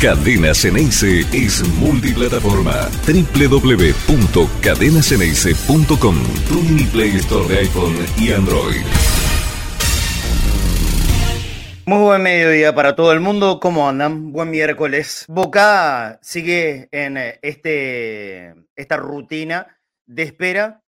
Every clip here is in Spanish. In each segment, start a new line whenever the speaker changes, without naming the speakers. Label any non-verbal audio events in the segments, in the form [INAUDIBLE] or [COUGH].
Cadena Ceneice es multiplataforma. www.cadenaceneice.com Tu Play Store de iPhone y Android.
Muy buen mediodía para todo el mundo. ¿Cómo andan? Buen miércoles. Boca sigue en eh, este, esta rutina de espera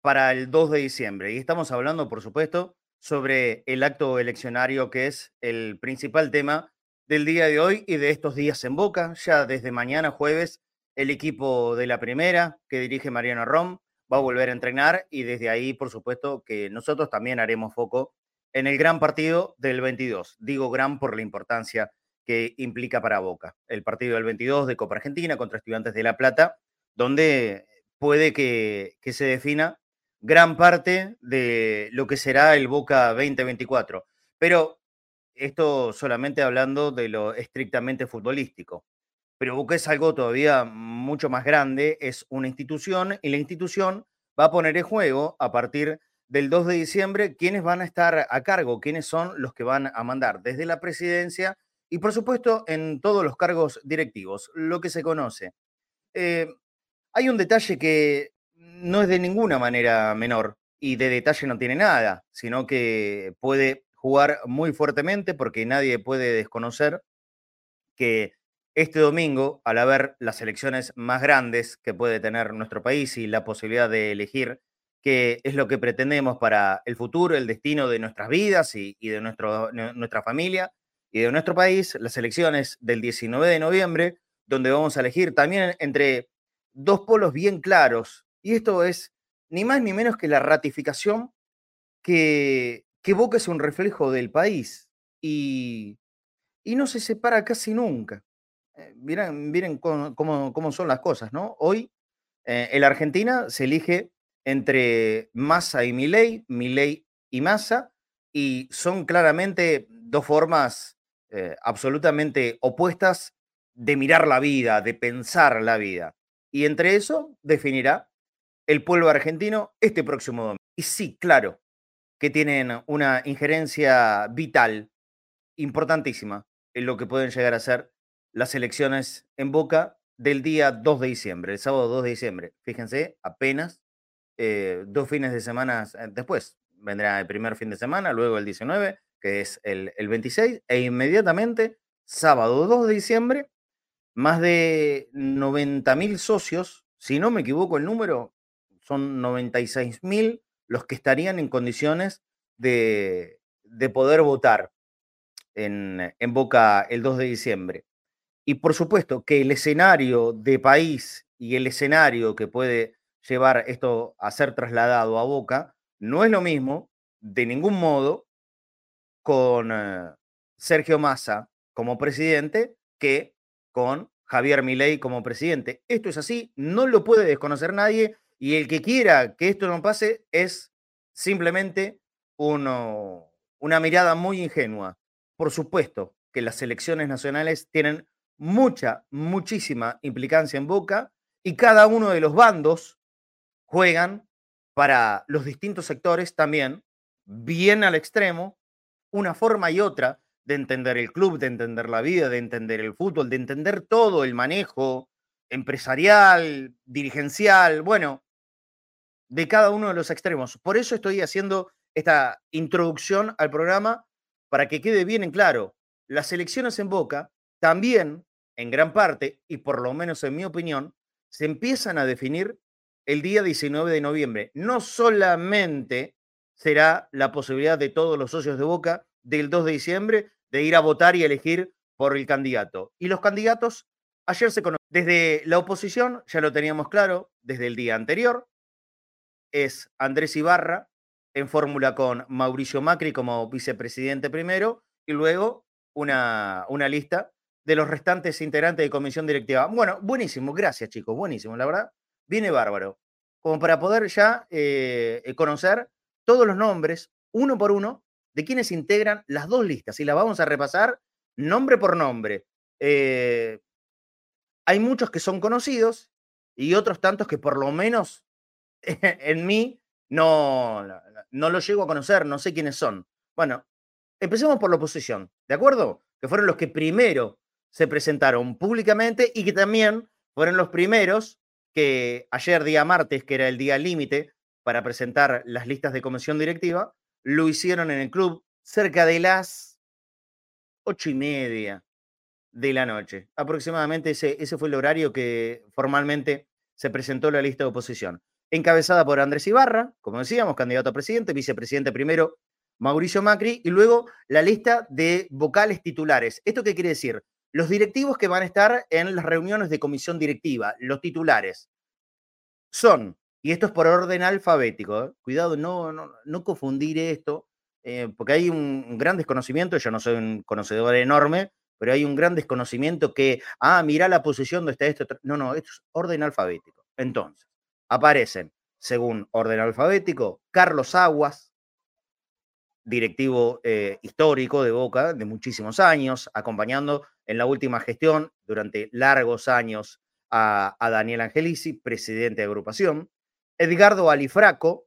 para el 2 de diciembre. Y estamos hablando, por supuesto, sobre el acto eleccionario que es el principal tema del día de hoy y de estos días en Boca. Ya desde mañana jueves, el equipo de la primera que dirige Mariano Rom va a volver a entrenar y desde ahí, por supuesto, que nosotros también haremos foco en el gran partido del 22. Digo gran por la importancia que implica para Boca. El partido del 22 de Copa Argentina contra Estudiantes de La Plata, donde puede que, que se defina gran parte de lo que será el Boca 2024. Pero esto solamente hablando de lo estrictamente futbolístico. Pero Boca es algo todavía mucho más grande, es una institución y la institución va a poner en juego a partir del 2 de diciembre quiénes van a estar a cargo, quiénes son los que van a mandar desde la presidencia y por supuesto en todos los cargos directivos, lo que se conoce. Eh, hay un detalle que no es de ninguna manera menor y de detalle no tiene nada, sino que puede jugar muy fuertemente porque nadie puede desconocer que este domingo, al haber las elecciones más grandes que puede tener nuestro país y la posibilidad de elegir qué es lo que pretendemos para el futuro, el destino de nuestras vidas y, de nuestro, nuestra familia y de nuestro país, las elecciones del 19 de noviembre, donde vamos a elegir también entre dos polos bien claros. Y esto es ni más ni menos que la ratificación que que Boca es un reflejo del país y, no se separa casi nunca. Eh, miren, cómo, son las cosas, ¿no? Hoy eh, en Argentina se elige entre Massa y Milei, Milei y Massa, y son claramente dos formas eh, absolutamente opuestas de mirar la vida, de pensar la vida. Y entre eso definirá el pueblo argentino este próximo domingo. Y sí, claro, que tienen una injerencia vital importantísima en lo que pueden llegar a ser las elecciones en Boca del día 2 de diciembre, el sábado 2 de diciembre. Fíjense, apenas eh, dos fines de semana eh, después. Vendrá el primer fin de semana, luego el 19, que es el, el 26, e inmediatamente, sábado 2 de diciembre, más de 90 mil socios, si no me equivoco el número, son 96 mil los que estarían en condiciones de, poder votar en, en, Boca el 2 de diciembre. Y por supuesto que el escenario de país y el escenario que puede llevar esto a ser trasladado a Boca no es lo mismo de ningún modo con eh, Sergio Massa como presidente que con Javier Milei como presidente. Esto es así, no lo puede desconocer nadie y el que quiera que esto no pase es simplemente una mirada muy ingenua. Por supuesto que las elecciones nacionales tienen mucha, muchísima implicancia en Boca y cada uno de los bandos juegan para los distintos sectores también, bien al extremo, una forma y otra de entender el club, de entender la vida, de entender el fútbol, de entender todo el manejo empresarial, dirigencial, bueno, de cada uno de los extremos. Por eso estoy haciendo esta introducción al programa para que quede bien en claro. Las elecciones en Boca también, en gran parte, y por lo menos en mi opinión, se empiezan a definir el día 19 de noviembre. No solamente será la posibilidad de todos los socios de Boca del 2 de diciembre de ir a votar y elegir por el candidato. Y los candidatos ayer se conocieron. Desde la oposición, ya lo teníamos claro, desde el día anterior, es Andrés Ibarra en fórmula con Mauricio Macri como vicepresidente primero y luego una, una lista de los restantes integrantes de comisión directiva. Bueno, buenísimo, gracias chicos, buenísimo, la verdad, viene bárbaro. Como para poder ya eh, eh, conocer todos los nombres, uno por uno, de quienes integran las dos listas. Y las vamos a repasar nombre por nombre. Eh, hay muchos que son conocidos y otros tantos que por lo menos [LAUGHS] en mí no, no lo llego a conocer, no sé quiénes son. Bueno, empecemos por la oposición, ¿de acuerdo? Que fueron los que primero se presentaron públicamente y que también fueron los primeros que ayer día martes, que era el día límite para presentar las listas de comisión directiva, lo hicieron en el club cerca de las ocho y media de la noche. Aproximadamente ese, ese fue el horario que formalmente se presentó la lista de oposición. Encabezada por Andrés Ibarra, como decíamos, candidato a presidente, vicepresidente primero Mauricio Macri, y luego la lista de vocales titulares. ¿Esto qué quiere decir? Los directivos que van a estar en las reuniones de comisión directiva, los titulares, son, y esto es por orden alfabético, ¿eh? cuidado, no, no, confundir esto, eh, porque hay un, gran desconocimiento, yo no soy un conocedor enorme, pero hay un gran desconocimiento que, ah, mira la posición donde está esto. No, no, esto es orden alfabético. Entonces, aparecen, según orden alfabético, Carlos Aguas, directivo eh, histórico de Boca de muchísimos años, acompañando en la última gestión durante largos años a, Daniel Angelici, presidente de agrupación, Edgardo Alifraco,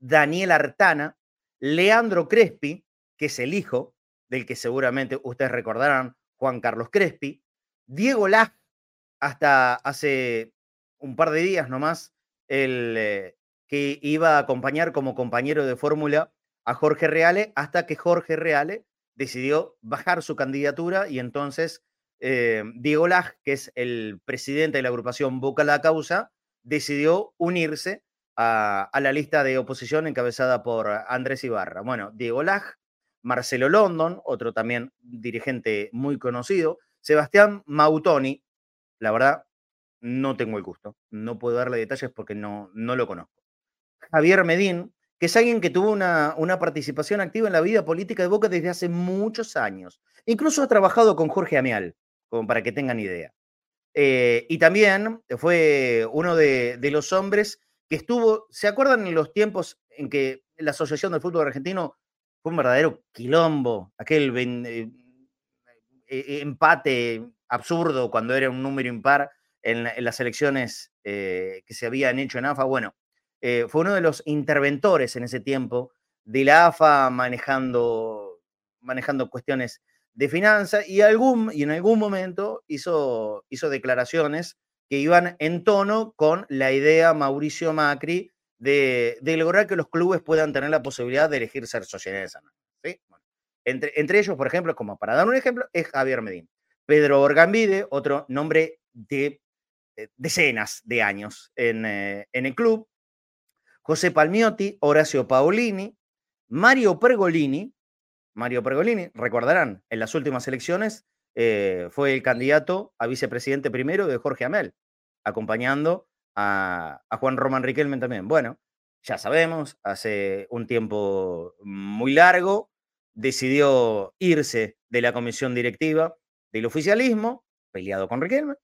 Daniel Artana, Leandro Crespi, que es el hijo del que seguramente ustedes recordarán, Juan Carlos Crespi, Diego Laj, hasta hace un par de días nomás, el eh, que iba a acompañar como compañero de fórmula a Jorge Reale hasta que Jorge Reale decidió bajar su candidatura y entonces eh, Diego Laj, que es el presidente de la agrupación Boca la Causa, decidió unirse a, la lista de oposición encabezada por Andrés Ibarra. Bueno, Diego Laj, Marcelo London, otro también dirigente muy conocido, Sebastián Mautoni, la verdad, no tengo el gusto, no puedo darle detalles porque no, no lo conozco. Javier Medín, que es alguien que tuvo una, una, participación activa en la vida política de Boca desde hace muchos años. Incluso ha trabajado con Jorge Amial, como para que tengan idea. Eh, y también fue uno de, los hombres que estuvo, ¿se acuerdan en los tiempos en que la Asociación del Fútbol Argentino fue un verdadero quilombo, aquel eh, eh, empate absurdo cuando era un número impar en, las elecciones que se habían hecho en AFA? Bueno, eh, fue uno de los interventores en ese tiempo de la AFA manejando, manejando cuestiones de finanzas y, algún, y en algún momento hizo, hizo declaraciones que iban en tono con la idea Mauricio Macri de, lograr que los clubes puedan tener la posibilidad de elegir ser sociedades entre, entre, ellos, por ejemplo, como para dar un ejemplo, es Javier Medín. Pedro Orgambide, otro nombre de eh, decenas de años en, eh, en el club, José Palmiotti, Horacio Paolini, Mario Pergolini. Mario Pergolini, recordarán, en las últimas elecciones eh, fue el candidato a vicepresidente primero de Jorge Amel, acompañando a, Juan Román Riquelme también. Bueno, ya sabemos, hace un tiempo muy largo decidió irse de la comisión directiva del oficialismo, peleado con Riquelme,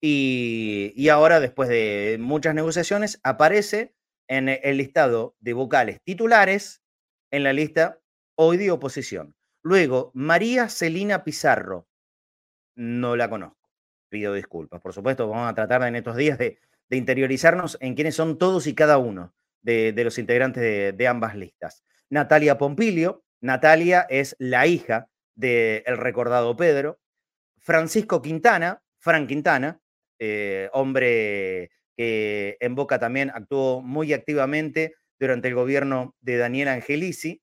y, ahora, después de muchas negociaciones, aparece en el listado de vocales titulares en la lista hoy de oposición. Luego, María Celina Pizarro. No la conozco. Pido disculpas. Por supuesto, vamos a tratar en estos días de, interiorizarnos en quiénes son todos y cada uno de, los integrantes de, ambas listas. Natalia Pompilio. Natalia es la hija del recordado Pedro. Francisco Quintana, Frank Quintana, eh, hombre que en Boca también actuó muy activamente durante el gobierno de Daniel Angelici.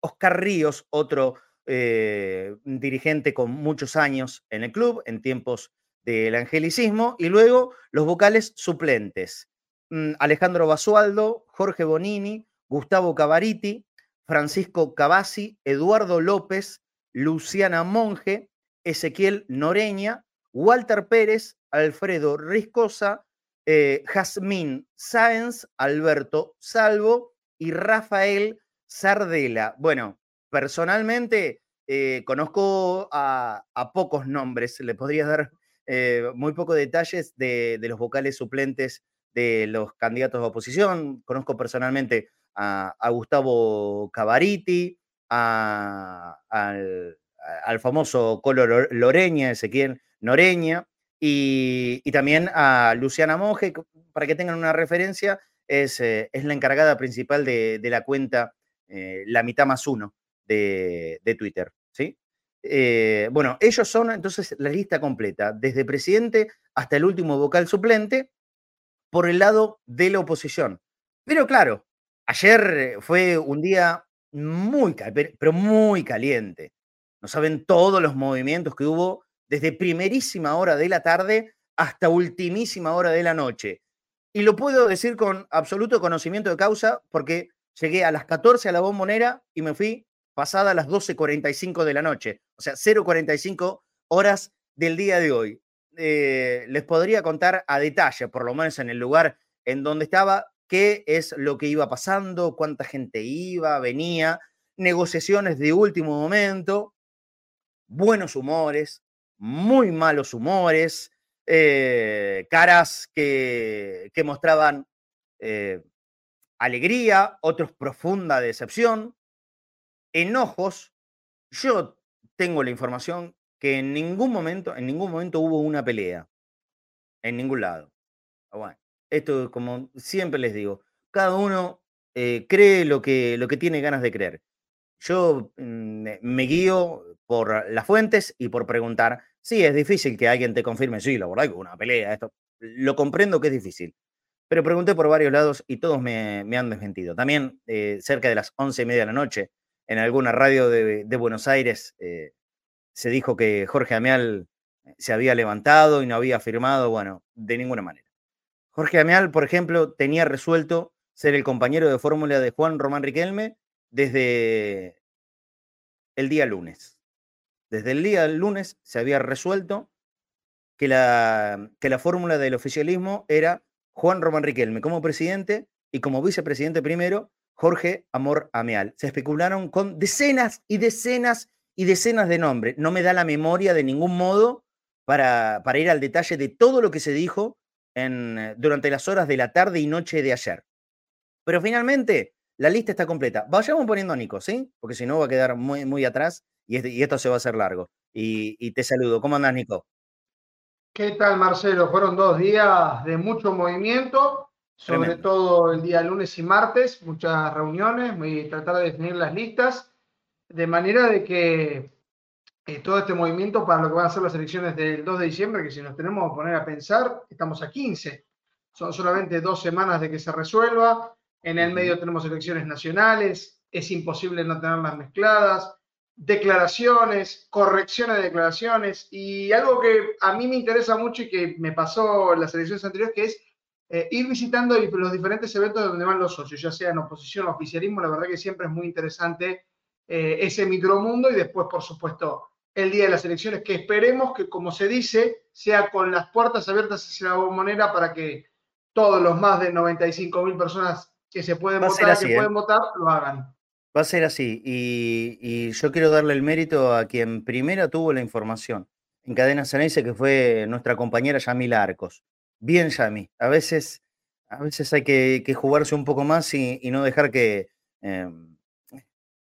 Oscar Ríos, otro eh, dirigente con muchos años en el club, en tiempos del angelicismo, y luego los vocales suplentes. Mm, Alejandro Basualdo, Jorge Bonini, Gustavo Cavariti, Francisco Cavasi, Eduardo López, Luciana Monge, Ezequiel Noreña, Walter Pérez, Alfredo Riscosa, eh, Jazmín Sáenz, Alberto Salvo y Rafael Sardela. Bueno, personalmente eh, conozco a, pocos nombres, le podría dar eh, muy pocos detalles de, los vocales suplentes de los candidatos de oposición. Conozco personalmente a, Gustavo Cavariti, al, al, famoso Colo Loreña, Ezequiel Noreña, y, también a Luciana Monge, para que tengan una referencia, es, eh, es la encargada principal de, la cuenta eh, La mitad más uno de, Twitter. ¿sí? Eh, bueno, ellos son entonces la lista completa, desde presidente hasta el último vocal suplente, por el lado de la oposición. Pero claro, ayer fue un día muy, pero muy caliente. No saben todos los movimientos que hubo desde primerísima hora de la tarde hasta ultimísima hora de la noche. Y lo puedo decir con absoluto conocimiento de causa porque llegué a las 14 a la bombonera y me fui pasada las 12.45 de la noche, o sea, 0.45 horas del día de hoy. Eh, les podría contar a detalle, por lo menos en el lugar en donde estaba, qué es lo que iba pasando, cuánta gente iba, venía, negociaciones de último momento, buenos humores, muy malos humores, eh, caras que, mostraban eh, alegría, otros profunda decepción, enojos. Yo tengo la información que en ningún momento, en ningún momento hubo una pelea. En ningún lado. Bueno, esto como siempre les digo, cada uno eh, cree lo que, lo que tiene ganas de creer. Yo mm, me guío por las fuentes y por preguntar. Sí, es difícil que alguien te confirme, sí, la verdad que una pelea, esto. Lo comprendo que es difícil. Pero pregunté por varios lados y todos me, han desmentido. También eh, cerca de las once y media de la noche, en alguna radio de, Buenos Aires, eh, se dijo que Jorge Amial se había levantado y no había firmado. Bueno, de ninguna manera. Jorge Amial, por ejemplo, tenía resuelto ser el compañero de fórmula de Juan Román Riquelme desde el día lunes. Desde el día lunes se había resuelto que la, que la fórmula del oficialismo era Juan Román Riquelme como presidente y como vicepresidente primero, Jorge Amor Ameal. Se especularon con decenas y decenas y decenas de nombres. No me da la memoria de ningún modo para, para ir al detalle de todo lo que se dijo en, durante las horas de la tarde y noche de ayer. Pero finalmente, la lista está completa. Vayamos poniendo a Nico, ¿sí? Porque si no va a quedar muy, muy atrás y, este, y esto se va a hacer largo. Y, y te saludo. ¿Cómo andas, Nico?
¿Qué tal, Marcelo? Fueron dos días de mucho movimiento, sobre todo el día lunes y martes, muchas reuniones, voy a tratar de definir las listas, de manera de que eh, todo este movimiento para lo que van a ser las elecciones del 2 de diciembre, que si nos tenemos que poner a pensar, estamos a 15, son solamente dos semanas de que se resuelva, en el medio tenemos elecciones nacionales, es imposible no tenerlas mezcladas, declaraciones, correcciones de declaraciones y algo que a mí me interesa mucho y que me pasó en las elecciones anteriores, que es eh, ir visitando los diferentes eventos donde van los socios, ya sea en oposición o oficialismo, la verdad que siempre es muy interesante eh, ese micromundo y después, por supuesto, el día de las elecciones, que esperemos que, como se dice, sea con las puertas abiertas hacia la bombonera para que todos los más de 95 mil personas que se pueden votar, que pueden ¿eh? votar, lo hagan.
Va a ser así. Y, yo quiero darle el mérito a quien primero tuvo la información. En Cadena Ceneice, que fue nuestra compañera Yamila Arcos. Bien, Yami. A veces, a veces hay que, jugarse un poco más y, no dejar que em,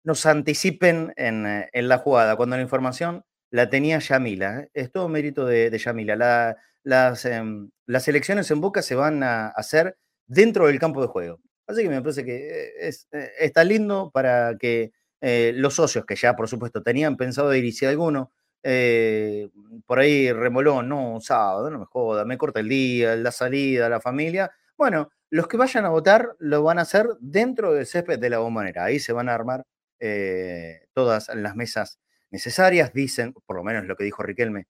nos anticipen en, la jugada. Cuando la información la tenía Yamila. ¿eh? Es todo mérito de, Yamila. las, em, las elecciones en Boca se van a hacer dentro del campo de juego. Así que me parece que eh, es, eh, está lindo para que eh, los socios que ya, por supuesto, tenían pensado ir y si alguno por ahí remoló, no, sábado, no me joda, me corta el día, la salida, la familia. Bueno, los que vayan a votar lo van a hacer dentro del césped de la bombonera. Ahí se van a armar todas las mesas necesarias. Dicen, por lo menos lo que dijo Riquelme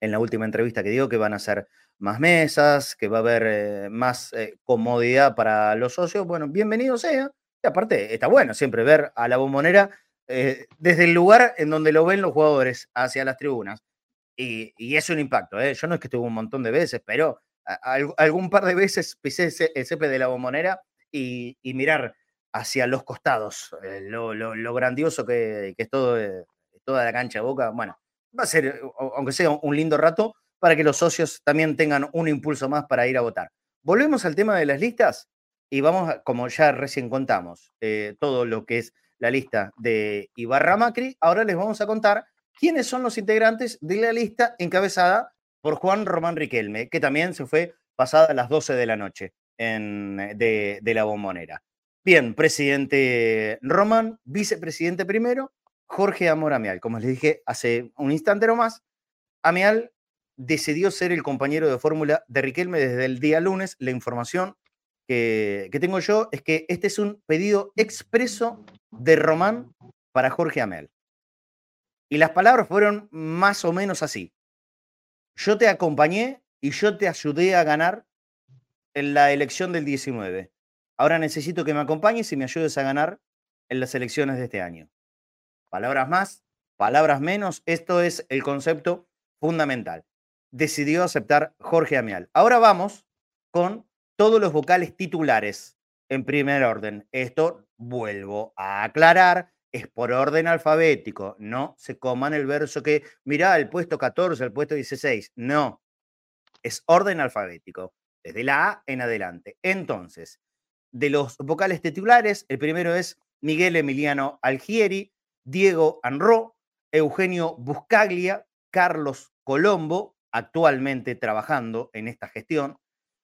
en la última entrevista que dio, que van a ser más mesas, que va a haber eh, más eh, comodidad para los socios, bueno, bienvenido sea. Y aparte, está bueno siempre ver a la bombonera eh, desde el lugar en donde lo ven los jugadores hacia las tribunas. Y, es un impacto, Yo no es que estuve un montón de veces, pero algún par de veces pisé el césped de la bombonera y, mirar hacia los costados, lo, grandioso que, es todo, toda la cancha de boca. Bueno, va a ser, aunque sea un lindo rato, para que los socios también tengan un impulso más para ir a votar. Volvemos al tema de las listas y vamos, como ya recién contamos, eh, todo lo que es la lista de Ibarra Macri. Ahora les vamos a contar quiénes son los integrantes de la lista encabezada por Juan Román Riquelme, que también se fue pasada las 12 de la noche en, de, de la bombonera. Bien, presidente Román, vicepresidente primero, Jorge Amor Amial. Como les dije hace un instante más, Amial decidió ser el compañero de fórmula de Riquelme desde el día lunes. La información que, que, tengo yo es que este es un pedido expreso de Román para Jorge Amel. Y las palabras fueron más o menos así. Yo te acompañé y yo te ayudé a ganar en la elección del 19. Ahora necesito que me acompañes y me ayudes a ganar en las elecciones de este año. Palabras más, palabras menos, esto es el concepto fundamental. Decidió aceptar Jorge Amial. Ahora vamos con todos los vocales titulares en primer orden. Esto vuelvo a aclarar, es por orden alfabético, no se coman el verso que, mirá, el puesto 14, el puesto 16, no, es orden alfabético, desde la A en adelante. Entonces, de los vocales titulares, el primero es Miguel Emiliano Algieri, Diego Anro, Eugenio Buscaglia, Carlos Colombo, actualmente trabajando en esta gestión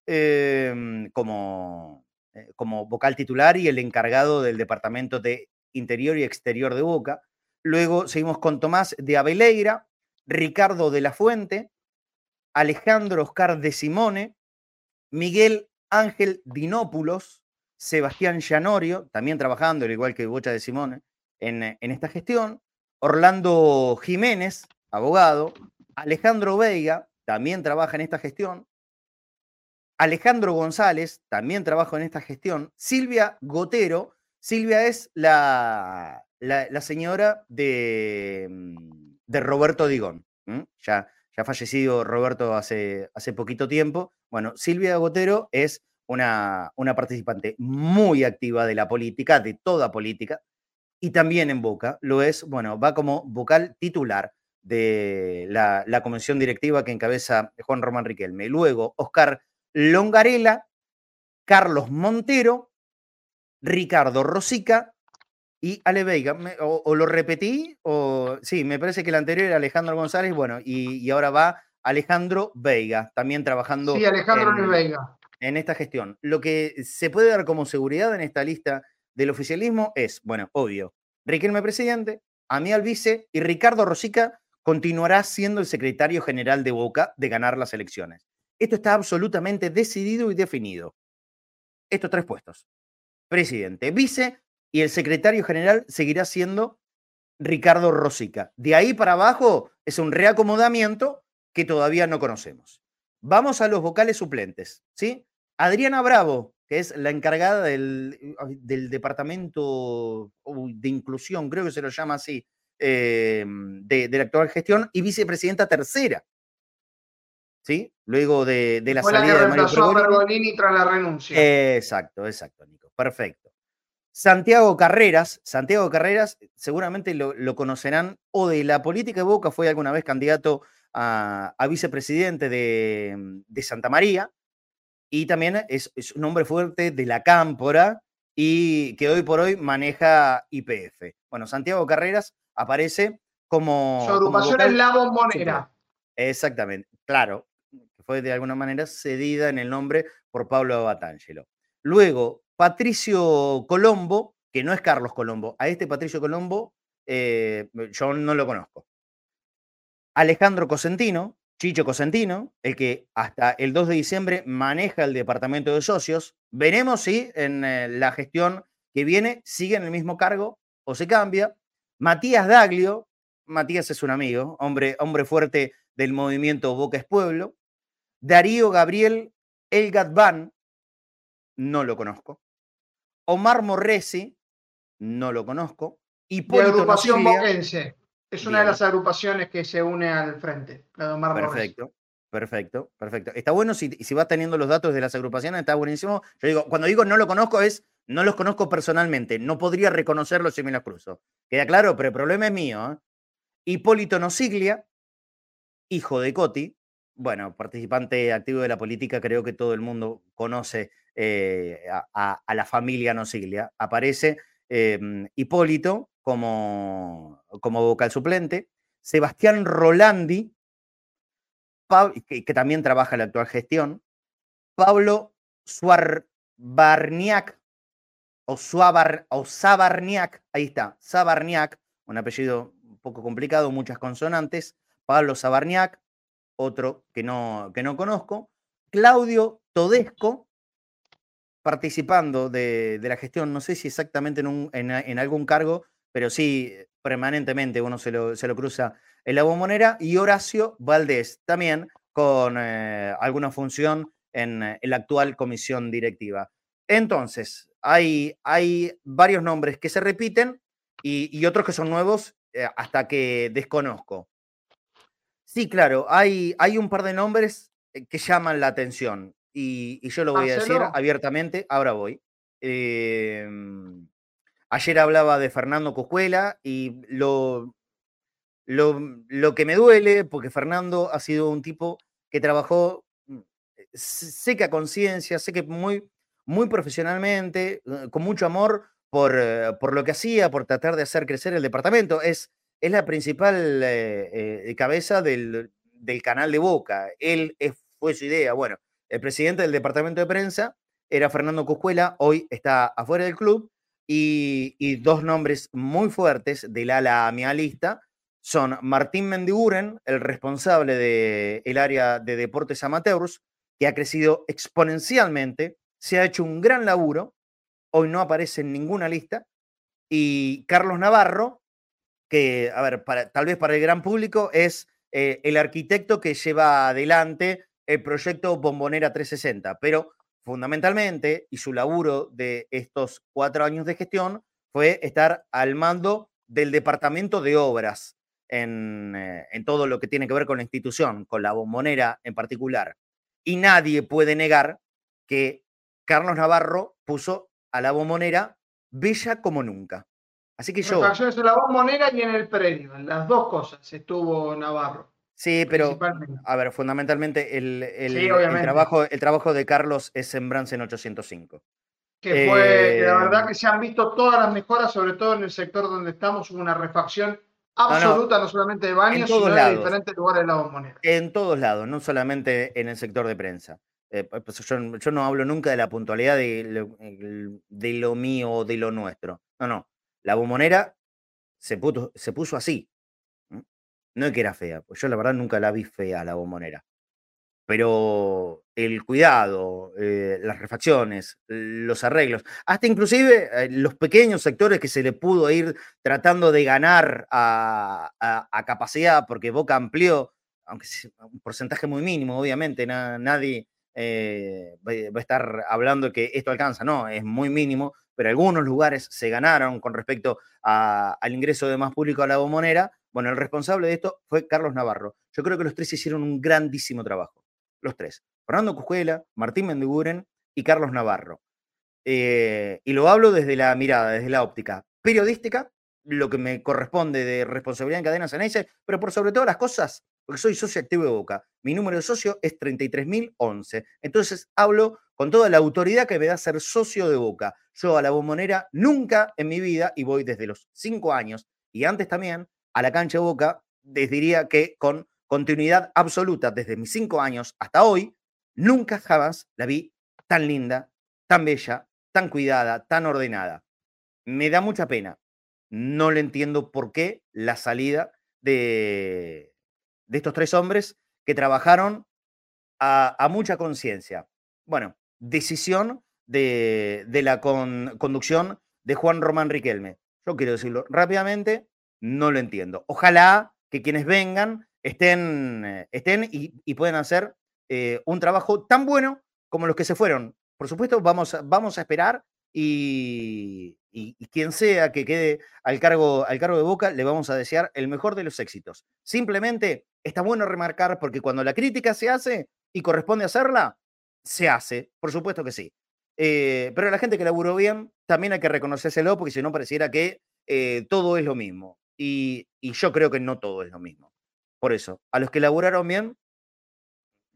em, como, eh, como vocal titular y el encargado del Departamento de Interior y Exterior de Boca. Luego seguimos con Tomás de Abeleira, Ricardo de la Fuente, Alejandro Oscar de Simone, Miguel Ángel Dinópulos, Sebastián Llanorio, también trabajando, al igual que Bocha de Simone, en, en esta gestión, Orlando Jiménez, abogado, Alejandro Veiga, también trabaja en esta gestión, Alejandro González, también trabaja en esta gestión, Silvia Gotero, Silvia es la, señora de, mm, de, Roberto Digón, ya, ya fallecido Roberto hace, hace poquito tiempo. Bueno, Silvia Gotero es una, una participante muy activa de la política, de toda política, y también en Boca lo es, bueno, va como vocal titular de la, la comisión directiva que encabeza Juan Román Riquelme. Luego, Oscar Longarela, Carlos Montero, Ricardo Rosica y Ale Veiga. o, lo repetí, o sí, me parece que el anterior era Alejandro González, bueno, y, ahora va Alejandro Veiga, también trabajando.
Sí, Alejandro en, Veiga.
En esta gestión. Lo que se puede dar como seguridad en esta lista del oficialismo es, bueno, obvio, Riquelme presidente, Amial vice y Ricardo Rosica continuará siendo el secretario general de Boca de ganar las elecciones. Esto está absolutamente decidido y definido. Estos tres puestos presidente, vice y el secretario general seguirá siendo Ricardo Rosica. De ahí para abajo es un reacomodamiento que todavía no conocemos. Vamos a los vocales suplentes, ¿sí? Adriana Bravo, que es la encargada del, del departamento de inclusión, creo que se lo llama así, eh, de, la actual gestión, y vicepresidenta tercera. ¿Sí? Luego de, de la salida de
Mario tras la renuncia.
Exacto, exacto, Nico. Perfecto. Santiago Carreras, Santiago Carreras seguramente lo, conocerán o de la política de Boca, fue alguna vez candidato a, vicepresidente de, Santa María y también es, un hombre fuerte de la Cámpora y que hoy por hoy maneja IPF. Bueno, Santiago Carreras aparece como...
Su agrupación es La Bombonera.
Exactamente, claro, fue de alguna manera cedida en el nombre por Pablo Batangelo. Luego, Patricio Colombo, que no es Carlos Colombo, a este Patricio Colombo eh, yo no lo conozco. Alejandro Cosentino, Chicho Cosentino, el que hasta el 2 de diciembre maneja el departamento de socios. Veremos si en eh, la gestión que viene sigue en el mismo cargo o se cambia. Matías Daglio, Matías es un amigo, hombre, hombre fuerte del movimiento Boca es Pueblo. Darío Gabriel Elgadban, no lo conozco. Omar Morresi, no lo conozco.
Y la agrupación boquense. Es una de las agrupaciones que se une al frente, la de Omar
Perfecto. Perfecto, perfecto. Está bueno si, si vas teniendo los datos de las agrupaciones, está buenísimo. Yo digo, cuando digo no lo conozco es no los conozco personalmente, no podría reconocerlos si me los cruzo. ¿Queda claro? Pero el problema es mío. ¿eh? Hipólito Nosiglia, hijo de Coti, bueno, participante activo de la política, creo que todo el mundo conoce eh, a, la familia Nosiglia. Aparece em, Hipólito como, como vocal suplente, Sebastián Rolandi, que, también trabaja en la actual gestión, Pablo Suarbarniak, o, Suabar, o Sabarniak, ahí está, Sabarniak, un apellido un poco complicado, muchas consonantes. Pablo Sabarniak, otro que no, que no conozco. Claudio Todesco, participando de, la gestión, no sé si exactamente en, algún cargo, pero sí permanentemente uno se lo, cruza en la bombonera. Y Horacio Valdés, también con eh, alguna función en, en, la actual comisión directiva. Entonces, hay, hay varios nombres que se repiten y, otros que son nuevos eh, hasta que desconozco. Sí, claro, hay, hay un par de nombres eh, que llaman la atención y, yo lo voy a decir abiertamente, ahora voy. Em, ayer hablaba de Fernando Cojuela y lo, lo, lo, que me duele, porque Fernando ha sido un tipo que trabajó, mm, sé que a conciencia, sé que muy, muy profesionalmente, eh, con mucho amor por, eh, por, lo que hacía, por tratar de hacer crecer el departamento. Es, es la principal eh, cabeza del, del, canal de Boca. Él fue su idea. Bueno, el presidente del departamento de prensa era Fernando Coscuela, hoy está afuera del club. Y, dos nombres muy fuertes del ala amialista son Martín Mendiguren, el responsable del área de deportes amateurs, que ha crecido exponencialmente se ha hecho un gran laburo, hoy no aparece en ninguna lista, y Carlos Navarro, que, a ver, tal vez para el gran público es eh, el arquitecto que lleva adelante el proyecto Bombonera 360, pero fundamentalmente, y su laburo de estos cuatro años de gestión, fue estar al mando del departamento de obras en, eh, en todo lo que tiene que ver con la institución, con la bombonera en particular. Y nadie puede negar que Carlos Navarro puso a la bombonera bella como nunca. Así que yo.
La bombonera y en el predio, en las dos cosas estuvo Navarro.
Sí, pero a ver, fundamentalmente el, trabajo, el trabajo de Carlos es en en 805.
Que fue, la verdad eh, que se han visto todas las mejoras, sobre todo en el sector donde estamos, hubo una refacción absoluta, no, solamente de baños, sino de diferentes lugares de la bombonera.
En todos lados, no solamente en el sector de prensa. Eh, pues yo, no hablo nunca de la puntualidad de lo, mío o de lo nuestro. No, no. La bombonera se, se puso así. No es que era fea, pues yo la verdad nunca la vi fea la bombonera. Pero el cuidado, eh, las refacciones, los arreglos, hasta inclusive eh, los pequeños sectores que se le pudo ir tratando de ganar a, capacidad, porque Boca amplió, aunque es un porcentaje muy mínimo, obviamente, nadie, eh, va a estar hablando que esto alcanza, no, es muy mínimo, pero algunos lugares se ganaron con respecto al ingreso de más público a la bombonera. Bueno, el responsable de esto fue Carlos Navarro. Yo creo que los tres hicieron un grandísimo trabajo. Los tres. Fernando Cujuela, Martín Mendiguren y Carlos Navarro. Eh, y lo hablo desde la mirada, desde la óptica periodística, lo que me corresponde de responsabilidad en cadenas ese, pero por sobre todas las cosas, porque soy socio activo de Boca. Mi número de socio es 33.011. Entonces hablo con toda la autoridad que me da ser socio de Boca. Yo a la bombonera nunca en mi vida, y voy desde los cinco años, y antes también, a la cancha de Boca, les diría que con continuidad absoluta desde mis cinco años hasta hoy, nunca jamás la vi tan linda, tan bella, tan cuidada, tan ordenada. Me da mucha pena. No le entiendo por qué la salida de, de estos tres hombres que trabajaron a, mucha conciencia. Bueno, decisión de, la conducción de Juan Román Riquelme. Yo quiero decirlo rápidamente, no lo entiendo. Ojalá que quienes vengan estén, eh, estén y, puedan hacer eh, un trabajo tan bueno como los que se fueron. Por supuesto, vamos, vamos a esperar y, quien sea que quede al cargo, al cargo de Boca, le vamos a desear el mejor de los éxitos. Simplemente está bueno remarcar porque cuando la crítica se hace y corresponde hacerla, se hace, por supuesto que sí. Eh, pero la gente que laburó bien, también hay que reconocérselo porque si no pareciera que todo es lo mismo. Y, yo creo que no todo es lo mismo. Por eso, a los que laburaron bien,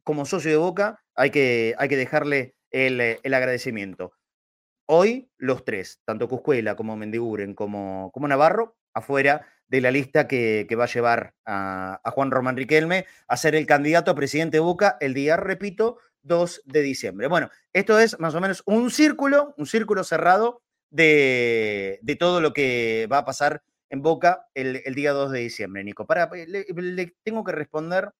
como socio de Boca, hay que, hay que dejarle el, el agradecimiento. Hoy los tres, tanto Cuscuela como Mendiguren como, como Navarro, afuera de la lista que, va a llevar a, Juan Román Riquelme a ser el candidato a presidente de Boca el día, repito, 2 de diciembre. Bueno, esto es más o menos un círculo, un círculo cerrado de, todo lo que va a pasar en Boca el, día 2 de diciembre, Nico. Para, le, tengo que responder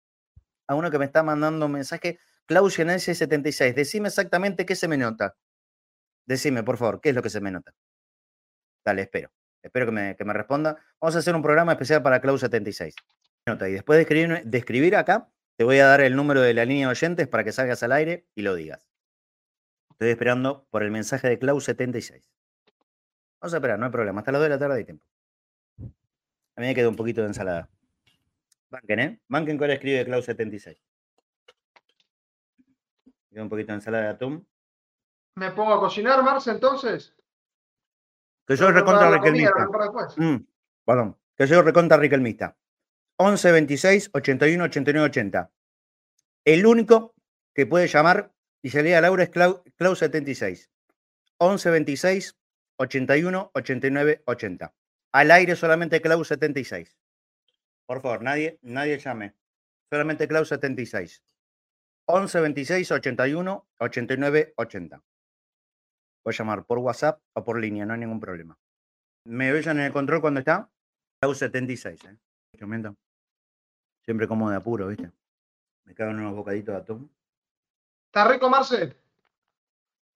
a uno que me está mandando un mensaje. Clausionense 76, decime exactamente qué se me nota. Decime, por favor, qué es lo que se me nota. Dale, espero. Espero que me, que me responda. Vamos a hacer un programa especial para Clau 76. Nota, y después de escribir, de escribir acá, te voy a dar el número de la línea de oyentes para que salgas al aire y lo digas. Estoy esperando por el mensaje de Clau 76. Vamos a esperar, no hay problema. Hasta las 2 de la tarde hay tiempo. A mí me queda un poquito de ensalada. Banquen, ¿eh? Banquen cuál escribe Clau 76. Queda un poquito de ensalada de atún.
¿Me pongo a cocinar, Marce, entonces?
Que yo recontra riquelmista. Mm, perdón. Que yo recontra riquelmista. 11 26 81 89 80. El único que puede llamar y salir a Laura es Clau, Clau 76. 11 26 81 89 80. Al aire solamente Clau 76. Por favor, nadie, nadie llame. Solamente Clau 76. 11 26 81 89 80. Voy a llamar por WhatsApp o por línea, no hay ningún problema. ¿Me oyen en el control cuando está? Clau 76. ¿eh? Siempre como de apuro, ¿viste? Me cago en unos bocaditos de atún.
¿Está rico, Marcel?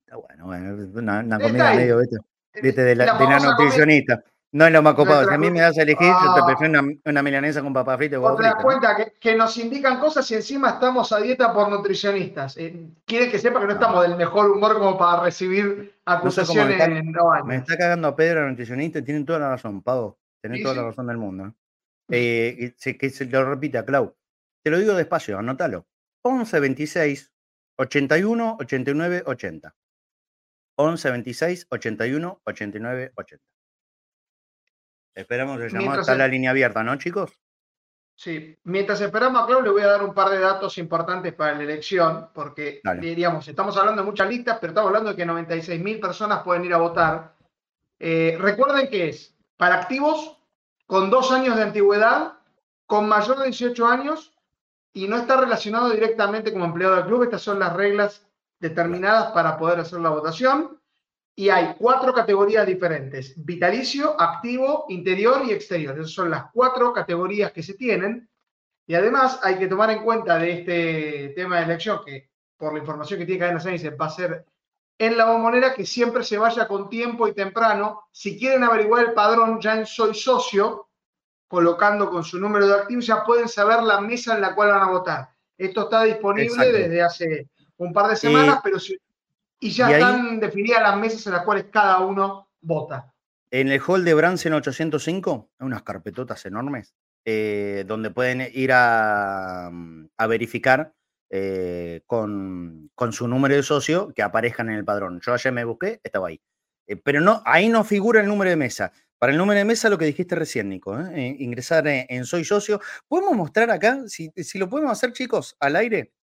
Está bueno, bueno. Una, una comida medio, ¿viste? ¿Viste? De la, de la nutricionista. No es lo más copado. Si a mí me das a elegir, yo te prefiero una, milanesa con papa frita
o Te das cuenta que, nos indican cosas y encima estamos a dieta por nutricionistas. Eh, quieren que sepa que no, estamos del mejor humor como para recibir acusaciones
no Me está cagando a Pedro, nutricionista, y tienen toda la razón, Pavo. Tienen toda la razón del mundo. ¿eh? Eh, que se lo repita, Clau. Te lo digo despacio, anótalo. 11 26 81 89 80. 11 26 81 89 80. Esperamos el llamado. Está la línea abierta, ¿no, chicos?
Sí. Mientras esperamos a Clau, le voy a dar un par de datos importantes para la elección, porque diríamos, estamos hablando de muchas listas, pero estamos hablando de que 96 mil personas pueden ir a votar. Eh, recuerden que es para activos con dos años de antigüedad, con mayor de 18 años y no está relacionado directamente como empleado del club. Estas son las reglas determinadas para poder hacer la votación y hay cuatro categorías diferentes, vitalicio, activo, interior y exterior. Esas son las cuatro categorías que se tienen. Y además hay que tomar en cuenta de este tema de elección, que por la información que tiene Cadena dice va a ser en la bombonera, que siempre se vaya con tiempo y temprano. Si quieren averiguar el padrón, ya en Soy Socio, colocando con su número de activos, ya pueden saber la mesa en la cual van a votar. Esto está disponible desde hace un par de semanas, pero si y ya están definidas las mesas en las cuales cada uno vota.
En el hall de Bransen 805 hay unas carpetotas enormes eh, donde pueden ir a, verificar eh, con, su número de socio que aparezcan en el padrón. Yo ayer me busqué, estaba ahí. Eh, pero no, ahí no figura el número de mesa. Para el número de mesa, lo que dijiste recién, Nico, ingresar en, Soy Socio. ¿Podemos mostrar acá, si, si lo podemos hacer, chicos, al aire,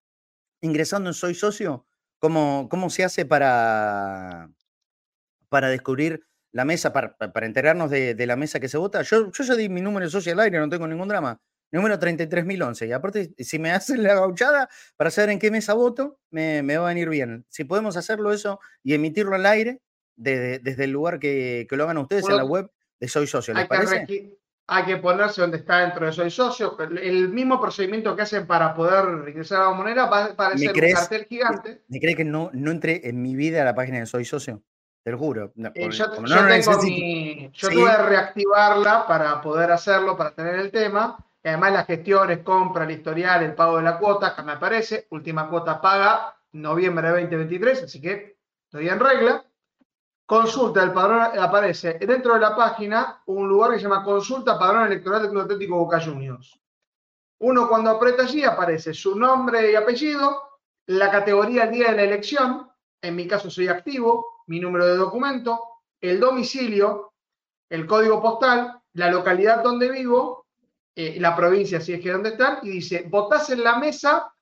ingresando en Soy Socio? ¿Cómo, cómo se hace para, para descubrir la mesa, para, para enterarnos de, la mesa que se vota? Yo, yo ya di mi número socio al aire, no tengo ningún drama. Número 33.011. Y aparte, si me [LAUGHS] hacen la gauchada para saber en qué mesa voto, me, me, va a venir bien. Si podemos hacerlo eso y emitirlo al aire desde el lugar que, que, lo hagan ustedes en la web de Soy Socio, ¿les parece?
Hay que ponerse donde está dentro de Soy Socio. El mismo procedimiento que hacen para poder ingresar a la moneda va a parecer un cartel gigante.
¿Me crees que no, no entré en mi vida a la página de Soy Socio? Te lo juro.
Eh, yo, tuve que reactivarla para poder hacerlo, para tener el tema. Y además las gestiones, compra, el historial, el pago de la cuota, que me aparece. Última cuota paga noviembre de 2023, así que estoy en regla. Consulta el padrón, aparece dentro de la página un lugar que se llama Consulta Padrón Electoral del Club Atlético Boca Juniors. Uno cuando aprieta allí aparece su nombre y apellido, la categoría el día de la elección, en mi caso soy activo, mi número de documento, el domicilio, el código postal, la localidad donde vivo, eh, la provincia si es que donde están, y dice, votás en la mesa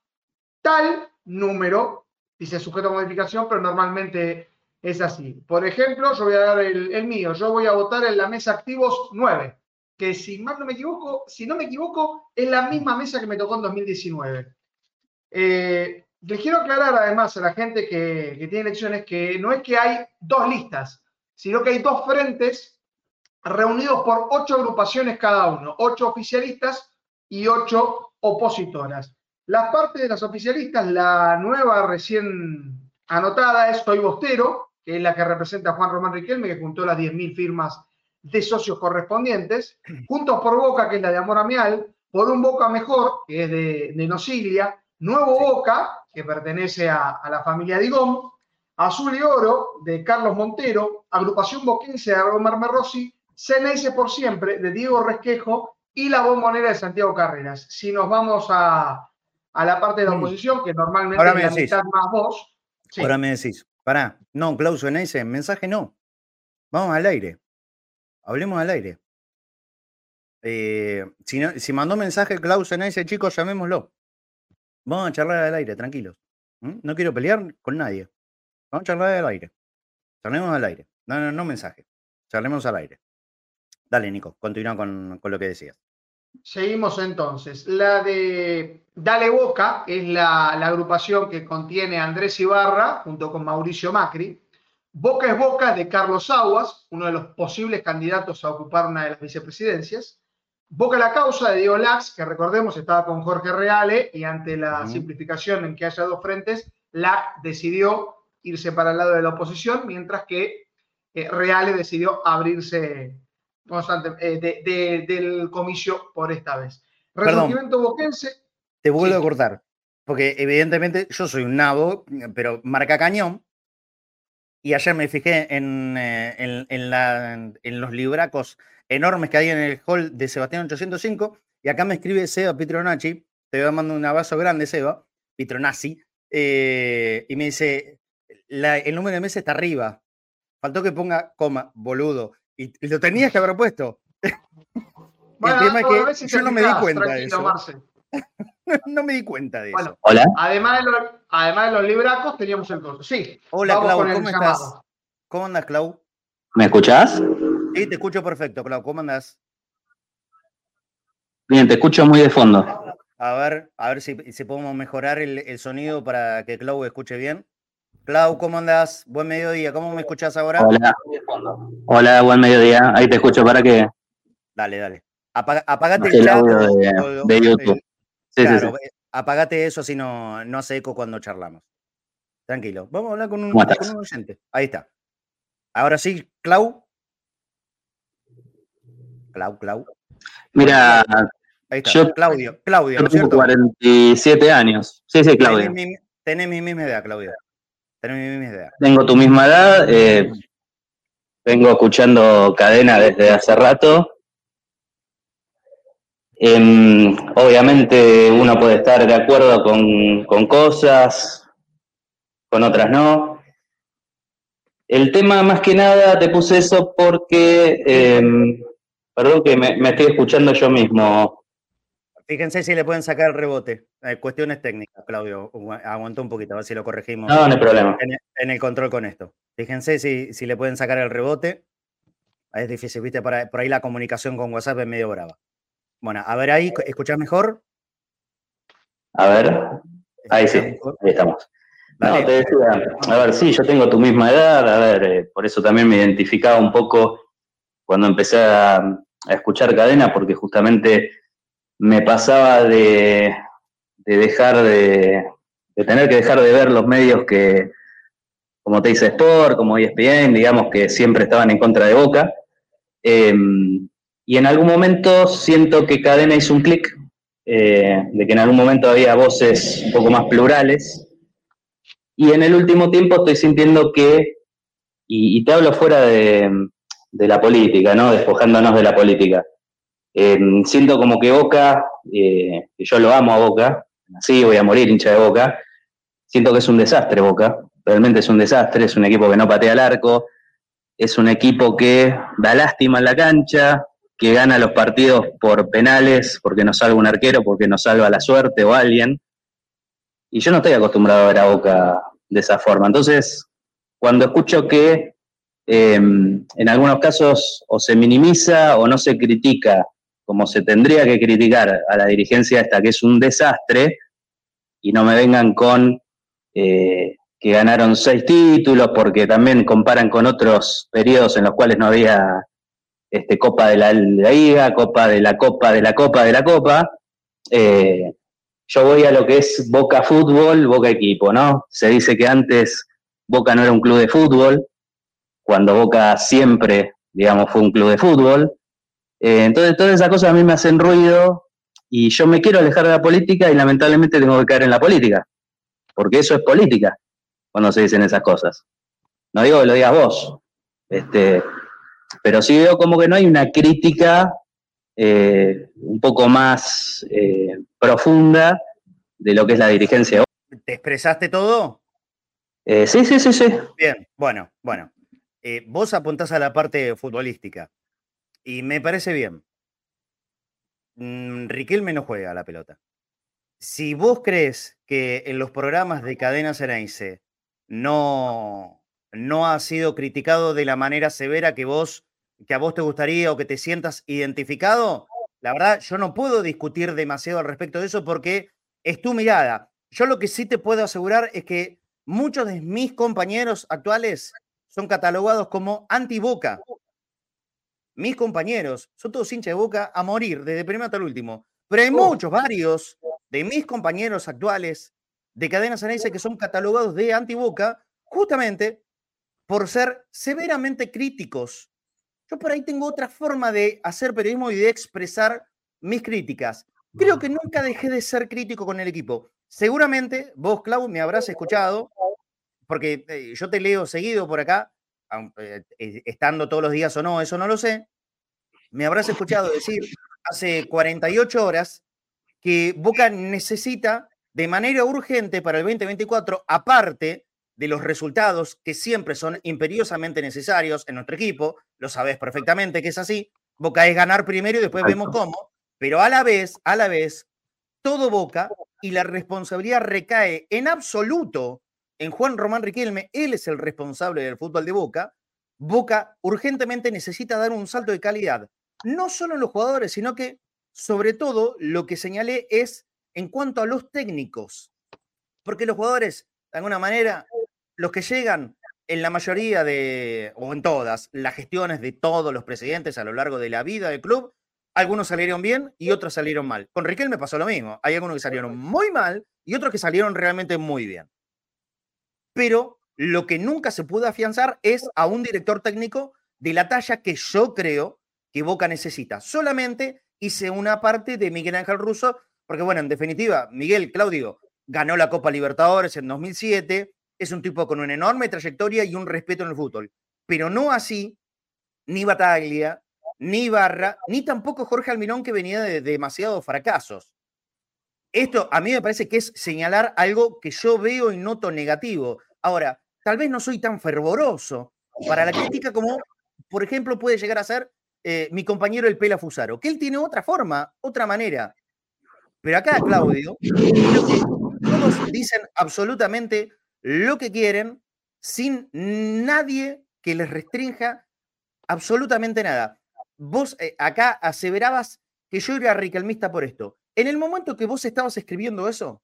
tal número, dice sujeto a modificación, pero normalmente es así. Por ejemplo, yo voy a dar el, mío. Yo voy a votar en la mesa activos 9, que si más no me equivoco, si no me equivoco, es la misma mesa que me tocó en 2019. Eh, les quiero aclarar además a la gente que, tiene elecciones que no es que hay dos listas, sino que hay dos frentes reunidos por ocho agrupaciones cada uno, ocho oficialistas y ocho opositoras. La parte de las oficialistas, la nueva recién anotada es Soy Bostero, que es la que representa a Juan Román Riquelme, que juntó las 10.000 firmas de socios correspondientes, [CLEARS THROAT] Juntos por Boca, que es la de Amor Amial, por un Boca Mejor, que es de, de Nocilia, Nuevo Boca, que pertenece a, la familia Digón, Azul y Oro, de Carlos Montero, Agrupación Boquense de Romar Merrossi, CNS por siempre, de Diego Resquejo, y la bombonera de Santiago Carreras. Si nos vamos a, la parte de la oposición, que normalmente
Ahora me decís. más vos. Ahora me decís, pará, no, Klaus ese mensaje no. Vamos al aire. Hablemos al aire. Eh, si, si, mandó mensaje Klaus ese, chicos, llamémoslo. Vamos a charlar al aire, tranquilos. No quiero pelear con nadie. Vamos a charlar al aire. Charlemos al aire. No, no, no mensaje. Charlemos al aire. Dale, Nico, continúa con, lo que decías.
Seguimos entonces. La de Dale Boca es la, agrupación que contiene a Andrés Ibarra junto con Mauricio Macri. Boca es Boca de Carlos Aguas, uno de los posibles candidatos a ocupar una de las vicepresidencias. Boca la causa de Diego Lax, que recordemos estaba con Jorge Reale y ante la simplificación en que haya dos frentes, Lax decidió irse para el lado de la oposición, mientras que eh, Reale decidió abrirse eh, del comicio por esta vez.
Resurgimiento boquense. Te vuelvo a cortar, porque evidentemente yo soy un nabo, pero marca cañón. Y ayer me fijé en, eh, en, los libracos enormes que hay en el hall de Sebastián 805. Y acá me escribe Seba Pitronacci. Te voy a mandar un abrazo grande, Seba. Pitronazzi. Eh, y me dice: el número de meses está arriba. Faltó que ponga coma, boludo. Y, lo tenías que haber puesto. [LAUGHS]
el tema es que yo [LAUGHS] no me di cuenta de eso.
no me di cuenta de eso.
Hola. Además de, los, además de los libracos, teníamos el costo. Sí.
Hola, Clau, ¿cómo estás? ¿Cómo andas, Clau?
¿Me escuchás?
Sí, te escucho perfecto, Clau. ¿Cómo andas?
Bien, te escucho muy de fondo.
A ver, a ver si, si podemos mejorar el, el, sonido para que Clau escuche bien. Clau, ¿cómo andas? Buen mediodía. ¿Cómo me escuchás ahora?
Hola. Hola, buen mediodía. Ahí te escucho para qué.
Dale, dale. apagate el chat
de, YouTube.
Sí, sí, sí. Eh, apagate eso si no, no hace eco cuando charlamos. Tranquilo. Vamos a hablar con un, con un oyente. Ahí está. Ahora sí, Clau. Clau, Clau.
Mira,
Ahí está. Yo, Claudio, Claudio,
¿no tengo 47 años. Sí, sí, Claudio.
Tenés mi, misma edad, Claudio.
Tengo tu misma edad. Eh, vengo escuchando cadena desde hace rato. Em, obviamente uno puede estar de acuerdo con, cosas, con otras no. El tema más que nada te puse eso porque, em, perdón que me, estoy escuchando yo mismo.
Fíjense si le pueden sacar el rebote. Eh, cuestiones técnicas, Claudio. Aguantó un poquito, a ver si lo corregimos.
No, no hay problema.
En, el control con esto. Fíjense si, si, le pueden sacar el rebote. Es difícil, viste, por ahí, la comunicación con WhatsApp es medio brava. Bueno, a ver ahí, ¿escuchás mejor?
A ver, ahí sí, ahí estamos. No, te decía, a ver, sí, yo tengo tu misma edad, a ver, eh, por eso también me identificaba un poco cuando empecé a, a escuchar cadena, porque justamente me pasaba de, dejar de, tener que dejar de ver los medios que, como te dice Sport, como ESPN, digamos que siempre estaban en contra de Boca. Em, y en algún momento siento que Cadena hizo un clic, eh, de que en algún momento había voces un poco más plurales. Y en el último tiempo estoy sintiendo que, y, te hablo fuera de, de, la política, ¿no? Despojándonos de la política. Eh, siento como que Boca, eh, yo lo amo a Boca, así voy a morir hincha de Boca, siento que es un desastre Boca, realmente es un desastre, es un equipo que no patea el arco, es un equipo que da lástima en la cancha, que gana los partidos por penales, porque nos salva un arquero, porque nos salva la suerte o alguien. Y yo no estoy acostumbrado a ver a Boca de esa forma. Entonces, cuando escucho que eh, en algunos casos o se minimiza o no se critica como se tendría que criticar a la dirigencia esta, que es un desastre, y no me vengan con eh, que ganaron seis títulos, porque también comparan con otros periodos en los cuales no había este, Copa de la, Liga, Copa de la Copa de la Copa de la Copa. Eh, yo voy a lo que es Boca Fútbol, Boca Equipo, ¿no? Se dice que antes Boca no era un club de fútbol, cuando Boca siempre, digamos, fue un club de fútbol. Eh, entonces, todas esas cosas a mí me hacen ruido y yo me quiero alejar de la política y lamentablemente tengo que caer en la política, porque eso es política cuando se dicen esas cosas. No digo que lo digas vos, este, pero sí veo como que no hay una crítica eh, un poco más eh, profunda de lo que es la dirigencia.
¿Te expresaste todo?
Eh, sí, sí, sí, sí.
Bien, bueno, bueno. vos apuntás a la parte futbolística y me parece bien. Mm, Riquelme no juega la pelota. Si vos crees que en los programas de Cadena Ceneice no, no ha sido criticado de la manera severa que vos, que a vos te gustaría o que te sientas identificado, la verdad, yo no puedo discutir demasiado al respecto de eso porque es tu mirada. Yo lo que sí te puedo asegurar es que muchos de mis compañeros actuales son catalogados como anti-boca. Mis compañeros son todos hinchas de boca a morir, desde el primero hasta el último. Pero hay muchos, varios de mis compañeros actuales de cadenas análisis que son catalogados de anti-boca justamente por ser severamente críticos. Yo por ahí tengo otra forma de hacer periodismo y de expresar mis críticas. Creo que nunca dejé de ser crítico con el equipo. Seguramente vos, Clau, me habrás escuchado, porque eh, yo te leo seguido por acá, estando todos los días o no, eso no lo sé. Me habrás escuchado decir hace 48 horas que Boca necesita de manera urgente para el 2024, aparte de los resultados que siempre son imperiosamente necesarios en nuestro equipo, lo sabes perfectamente que es así, Boca es ganar primero y después vemos cómo, pero a la vez, a la vez, todo Boca y la responsabilidad recae en absoluto en Juan Román Riquelme, él es el responsable del fútbol de Boca, Boca urgentemente necesita dar un salto de calidad, no solo en los jugadores, sino que sobre todo lo que señalé es en cuanto a los técnicos, porque los jugadores, de alguna manera, los que llegan en la mayoría de, o en todas, las gestiones de todos los presidentes a lo largo de la vida del club, algunos salieron bien y otros salieron mal. Con Riquelme pasó lo mismo. Hay algunos que salieron muy mal y otros que salieron realmente muy bien. Pero lo que nunca se pudo afianzar es a un director técnico de la talla que yo creo que Boca necesita. Solamente hice una parte de Miguel Ángel Russo, porque bueno, en definitiva, Miguel Claudio ganó la Copa Libertadores en 2007, es un tipo con una enorme trayectoria y un respeto en el fútbol. Pero no así ni Bataglia, ni Barra, ni tampoco Jorge Almirón que venía de, demasiados fracasos. Esto a mí me parece que es señalar algo que yo veo y noto negativo. Ahora, tal vez no soy tan fervoroso para la crítica como, por ejemplo, puede llegar a ser eh, mi compañero el Pela Fusaro, que él tiene otra forma, otra manera. Pero acá, Claudio, todos dicen absolutamente lo que quieren sin nadie que les restrinja absolutamente nada. Vos eh, acá aseverabas que yo era riquelmista por esto. En el momento que vos estabas escribiendo eso,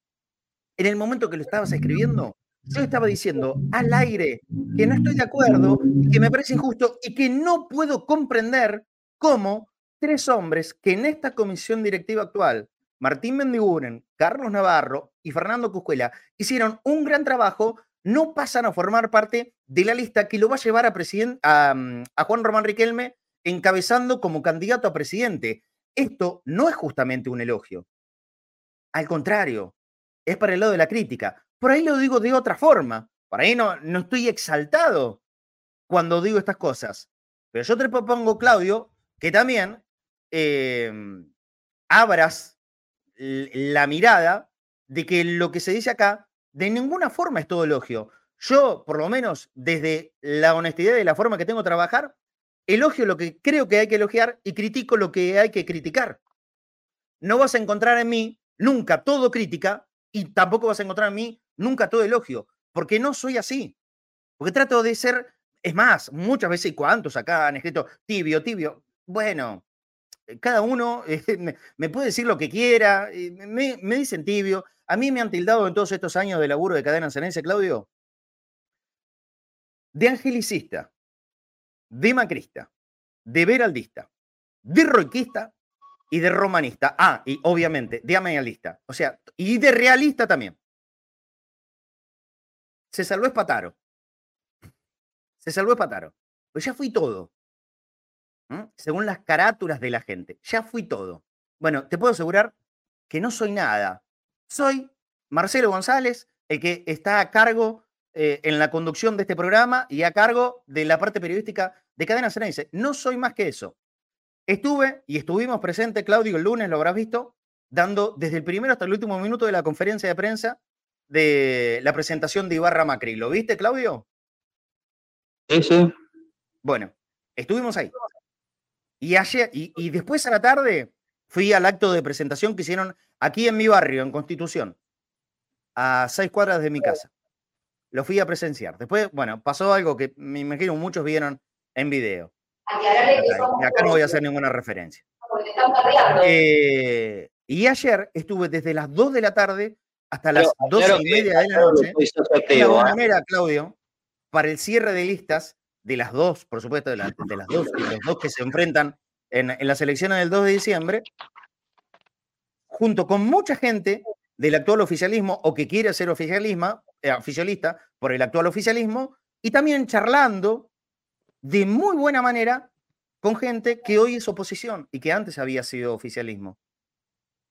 en el momento que lo estabas escribiendo, yo estaba diciendo al aire que no estoy de acuerdo, que me parece injusto y que no puedo comprender cómo tres hombres que en esta comisión directiva actual Martín Mendiguren, Carlos Navarro y Fernando Cuscuela hicieron un gran trabajo, no pasan a formar parte de la lista que lo va a llevar a, mm, a, Juan Román Riquelme encabezando como candidato a presidente. Esto no es justamente un elogio. Al contrario, es para el lado de la crítica. Por ahí lo digo de otra forma. Por ahí no, no estoy exaltado cuando digo estas cosas. Pero yo te propongo, Claudio, que también em, abras la mirada de que lo que se dice acá de ninguna forma es todo elogio. Yo, por lo menos, desde la honestidad y la forma que tengo de trabajar, elogio lo que creo que hay que elogiar y critico lo que hay que criticar. No vas a encontrar en mí nunca todo crítica y tampoco vas a encontrar en mí nunca todo elogio, porque no soy así. Porque trato de ser, es más, muchas veces, ¿cuántos acá han escrito tibio, tibio? Bueno, eh, cada uno eh, [LAUGHS] me, puede decir lo que quiera, me, dicen tibio. A mí me han tildado en todos estos años de laburo de cadena cenense, Claudio, de angelicista, de macrista, de veraldista, de roiquista y de romanista. Ah, y obviamente de amenalista. O sea, y de realista también. Se salvó Espataro. Se salvó Espataro. Pues ya fui todo. Según las carátulas de la gente. Ya fui todo. Bueno, te puedo asegurar que no soy nada. Soy Marcelo González, el que está a cargo eh, en la conducción de este programa y a cargo de la parte periodística de Cadena Ceneice. No soy más que eso. Estuve y estuvimos presentes, Claudio, el lunes, lo habrás visto, dando desde el primero hasta el último minuto de la conferencia de prensa de la presentación de Ibarra Macri. ¿Lo viste, Claudio?
Sí, sí.
Bueno, estuvimos ahí. Y, ayer, y, después a la tarde fui al acto de presentación que hicieron aquí en mi barrio, en Constitución, a seis cuadras de mi casa. Lo fui a presenciar. Después, bueno, pasó algo que me imagino muchos vieron en video. Y acá no voy a hacer ninguna referencia. Eh, y ayer estuve desde las 2 de la tarde hasta las 12 y media de la noche. De alguna ¿eh? manera, Claudio, para el cierre de listas de las dos, por supuesto, de, las dos, y los dos que se enfrentan en, las elecciones del 2 de diciembre, junto con mucha gente del actual oficialismo o que quiere ser oficialismo, eh, oficialista por el actual oficialismo, y también charlando de muy buena manera con gente que hoy es oposición y que antes había sido oficialismo.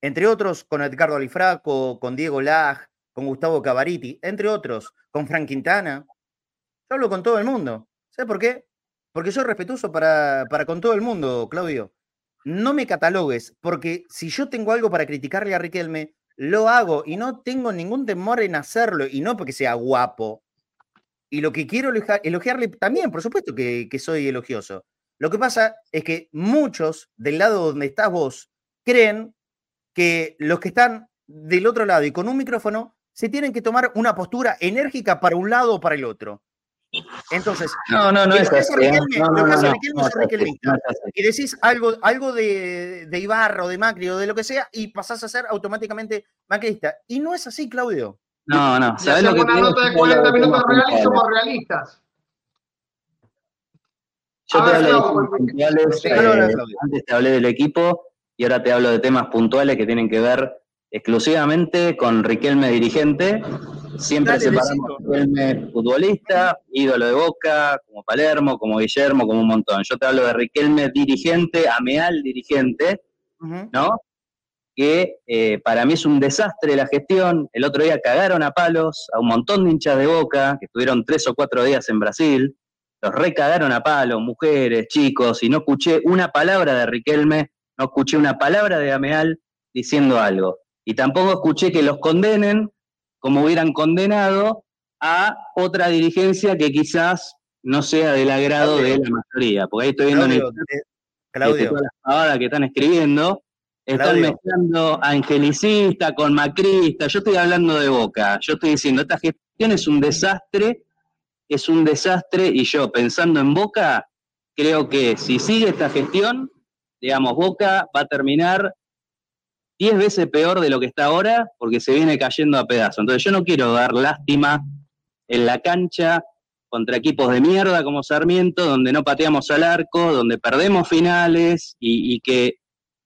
Entre otros, con Edgardo Alifraco, con Diego Laj, con Gustavo Cavariti, entre otros, con Frank Quintana. Yo hablo con todo el mundo. ¿Sabes por qué? Porque soy respetuoso para, para con todo el mundo, Claudio. No me catalogues, porque si yo tengo algo para criticarle a Riquelme, lo hago y no tengo ningún temor en hacerlo, y no porque sea guapo, y lo que quiero elogiarle también, por supuesto que, soy elogioso. Lo que pasa es que muchos del lado donde estás vos creen que los que están del otro lado y con un micrófono se tienen que tomar una postura enérgica para un lado o para el otro. Entonces,
no, no, no es así.
Y decís algo, algo de, de Ibarra o de Macri o de lo que sea y pasás a ser automáticamente macrista. Y no es así, Claudio.
No, no. ¿Sabes lo que
una nota de 40 minutos reales somos realistas.
Yo te hablo de puntuales. Eh, antes te hablé del equipo y ahora te hablo de temas puntuales que tienen que ver exclusivamente con Riquelme dirigente. Siempre separamos Riquelme futbolista, ídolo de Boca, como Palermo, como Guillermo, como un montón. Yo te hablo de Riquelme dirigente, Ameal dirigente, ¿no? Que eh, para mí es un desastre la gestión. El otro día cagaron a palos a un montón de hinchas de boca que estuvieron tres o cuatro días en Brasil. Los recagaron a palos, mujeres, chicos, y no escuché una palabra de Riquelme, no escuché una palabra de Ameal diciendo algo. Y tampoco escuché que los condenen como hubieran condenado a otra dirigencia que quizás no sea del agrado de la mayoría. Porque ahí estoy viendo en el,
eh, Claudio.
las que están escribiendo están mezclando angelicista con macrista. Yo estoy hablando de Boca. Yo estoy diciendo, esta gestión es un desastre, es un desastre. Y yo, pensando en Boca, creo que si sigue esta gestión, digamos, Boca va a terminar diez veces peor de lo que está ahora, porque se viene cayendo a pedazos. Entonces, yo no quiero dar lástima en la cancha contra equipos de mierda como Sarmiento, donde no pateamos al arco, donde perdemos finales y que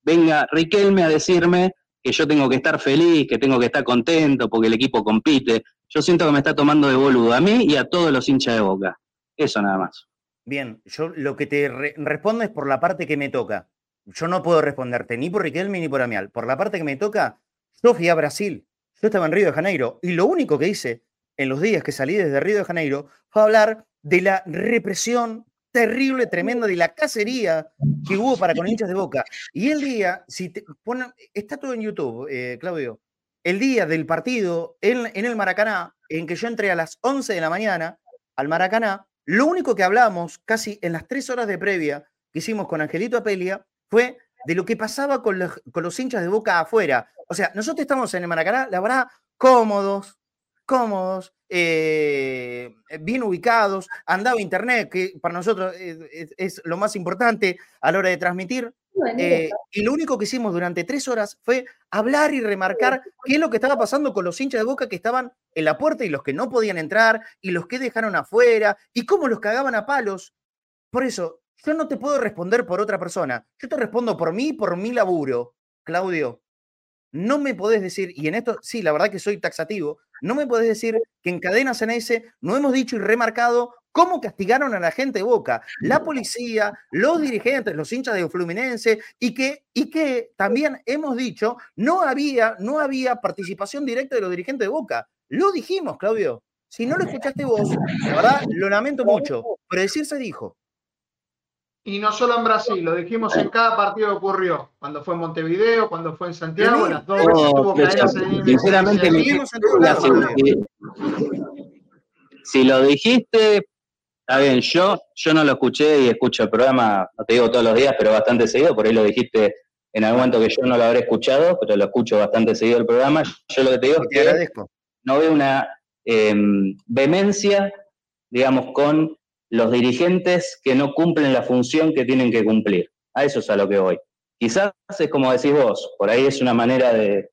venga Riquelme a decirme que yo tengo que estar feliz, que tengo que estar contento porque el equipo compite. Yo siento que me está tomando de boludo a mí y a todos los hinchas de boca. Eso nada más.
Bien, yo lo que te respondo es por la parte que me toca. Yo no puedo responderte ni por Riquelme ni por Amial. Por la parte que me toca, yo fui a Brasil. Yo estaba en Río de Janeiro y lo único que hice en los días que salí desde Río de Janeiro fue hablar de la represión terrible, tremenda de la cacería [LAUGHS] que hubo para con hinchas de boca. Y el día, si te ponen, está todo en YouTube, eh, Claudio, el día del partido en, en, el Maracaná, en que yo entré a las 11 de la mañana al Maracaná, lo único que hablamos casi en las tres horas de previa que hicimos con Angelito Apelia fue de lo que pasaba con los, con los hinchas de boca afuera. O sea, nosotros estamos en el Maracaná, la verdad, cómodos, cómodos, eh, bien ubicados, andaba internet, que para nosotros es, lo más importante a la hora de transmitir. Eh, y lo único que hicimos durante tres horas fue hablar y remarcar qué es lo que estaba pasando con los hinchas de boca que estaban en la puerta y los que no podían entrar y los que dejaron afuera y cómo los cagaban a palos. Por eso, Yo no te puedo responder por otra persona. Yo te respondo por mí, por mi laburo. Claudio, no me podés decir, y en esto sí, la verdad que soy taxativo, no me podés decir que en Cadena ese no hemos dicho y remarcado cómo castigaron a la gente de Boca, la policía, los dirigentes, los hinchas de Fluminense, y que, y que también hemos dicho no había, no había participación directa de los dirigentes de Boca. Lo dijimos, Claudio. Si no lo [LAUGHS] escuchaste vos, la verdad, lo lamento mucho, pero decir se dijo.
Y no solo en Brasil, lo dijimos en cada partido que ocurrió. Cuando fue en Montevideo, cuando fue en Santiago, las dos veces tuvo
en Sinceramente, si lo dijiste, está bien. Yo, yo no lo escuché y escucho el programa, no te digo todos los días, pero bastante seguido. Por ahí lo dijiste en algún momento que yo no lo habré escuchado, pero lo escucho bastante seguido el programa. Yo lo que te digo es que no veo una em, vehemencia, digamos, con los dirigentes que no cumplen la función que tienen que cumplir. A eso es a lo que voy. Quizás es como decís vos, por ahí es una manera de,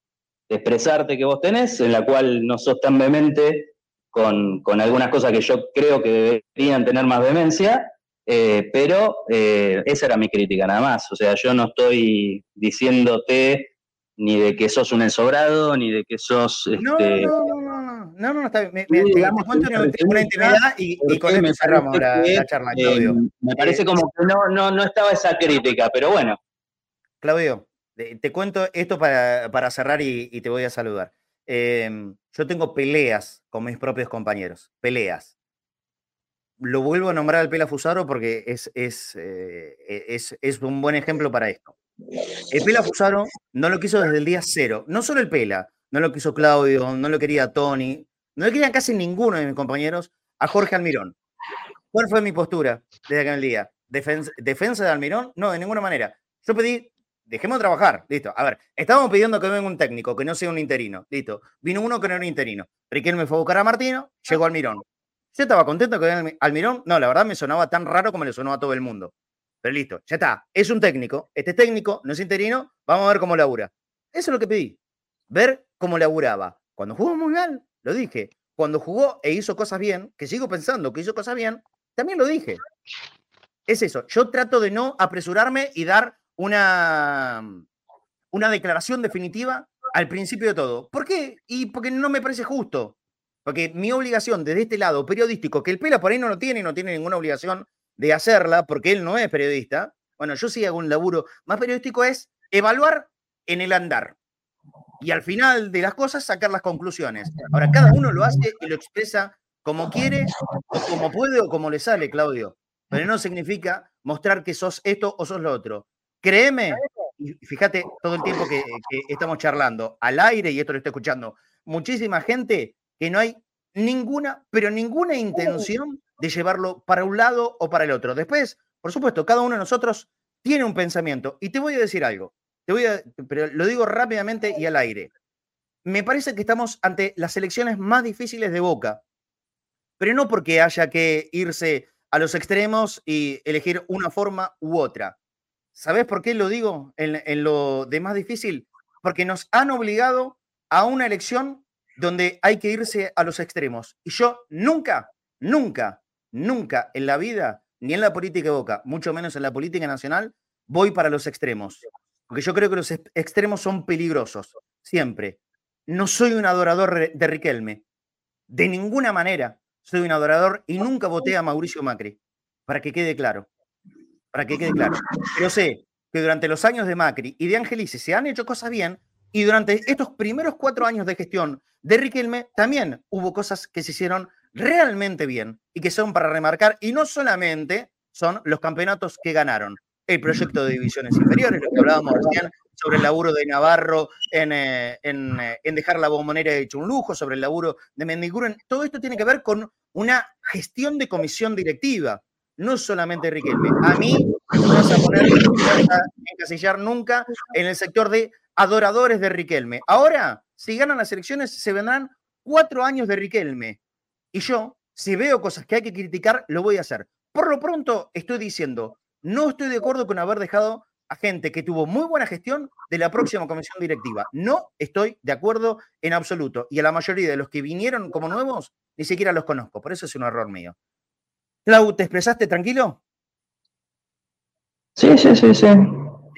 expresarte que vos tenés, en la cual no sos tan vehemente con, algunas cosas que yo creo que deberían tener más vehemencia, eh, pero eh, esa era mi crítica nada más. O sea, yo no estoy diciéndote ni de que sos un ensobrado, ni de que sos...
Este, no, no, no, no, no, está bien. Me, digamos, cuento una, intimidad y, y con eso cerramos la, charla, eh, Claudio.
me parece eh, como que no, no, no estaba esa crítica, pero bueno.
Claudio, te cuento esto para, para cerrar y, y, te voy a saludar. Em, yo tengo peleas con mis propios compañeros, peleas. Lo vuelvo a nombrar al Pela Fusaro porque es, es, eh, es, es un buen ejemplo para esto. El Pela Fusaro no lo quiso desde el día cero. No solo el Pela, no lo quiso Claudio, no lo quería Tony, no lo querían casi ninguno de mis compañeros a Jorge Almirón. ¿Cuál fue mi postura desde aquel día? ¿Defensa, de Almirón? No, de ninguna manera. Yo pedí, dejemos de trabajar, listo. A ver, estábamos pidiendo que venga un técnico, que no sea un interino, listo. Vino uno que no era interino. Riquelme fue a buscar a Martino, llegó Almirón. Yo estaba contento que venga Almirón. No, la verdad me sonaba tan raro como le sonó a todo el mundo. Pero listo, ya está. Es un técnico. Este técnico no es interino. Vamos a ver cómo labura. Eso es lo que pedí. Ver cómo laburaba. Cuando jugó muy mal, lo dije. Cuando jugó e hizo cosas bien, que sigo pensando que hizo cosas bien, también lo dije. Es eso. Yo trato de no apresurarme y dar una, una declaración definitiva al principio de todo. ¿Por qué? Y porque no me parece justo. Porque mi obligación desde este lado periodístico, que el Pela por ahí no lo tiene no tiene ninguna obligación de hacerla, porque él no es periodista, bueno, yo sí hago un laburo más periodístico, es evaluar en el andar. Y al final de las cosas sacar las conclusiones. Ahora, cada uno lo hace y lo expresa como quiere, o como puede, o como le sale, Claudio. Pero no significa mostrar que sos esto o sos lo otro. Créeme, y fíjate todo el tiempo que, que estamos charlando al aire, y esto lo estoy escuchando, muchísima gente que no hay ninguna, pero ninguna intención de llevarlo para un lado o para el otro. Después, por supuesto, cada uno de nosotros tiene un pensamiento. Y te voy a decir algo, pero lo digo rápidamente y al aire. Me parece que estamos ante las elecciones más difíciles de Boca, pero no porque haya que irse a los extremos y elegir una forma u otra. ¿Sabes por qué lo digo en, en lo de más difícil? Porque nos han obligado a una elección donde hay que irse a los extremos. Y yo nunca, nunca Nunca en la vida, ni en la política de Boca, mucho menos en la política nacional, voy para los extremos. Porque yo creo que los extremos son peligrosos, siempre. No soy un adorador de Riquelme. De ninguna manera soy un adorador y nunca voté a Mauricio Macri. Para que quede claro. Para que quede claro. Pero sé que durante los años de Macri y de Angelice se han hecho cosas bien y durante estos primeros cuatro años de gestión de Riquelme también hubo cosas que se hicieron realmente bien y que son para remarcar, y no solamente son los campeonatos que ganaron, el proyecto de divisiones inferiores, lo que hablábamos recién sobre el laburo de Navarro en, eh, eh, en, dejar la bombonera hecho un lujo, sobre el laburo de Mendiguren, todo esto tiene que ver con una gestión de comisión directiva, no solamente Riquelme. A mí no vas a poner a encasillar nunca en el sector de adoradores de Riquelme. Ahora, si ganan las elecciones, se vendrán cuatro años de Riquelme. Y yo, si veo cosas que hay que criticar, lo voy a hacer. Por lo pronto, estoy diciendo, no estoy de acuerdo con haber dejado a gente que tuvo muy buena gestión de la próxima comisión directiva. No estoy de acuerdo en absoluto. Y a la mayoría de los que vinieron como nuevos, ni siquiera los conozco. Por eso es un error mío. Clau, ¿te expresaste tranquilo?
Sí, sí, sí, sí.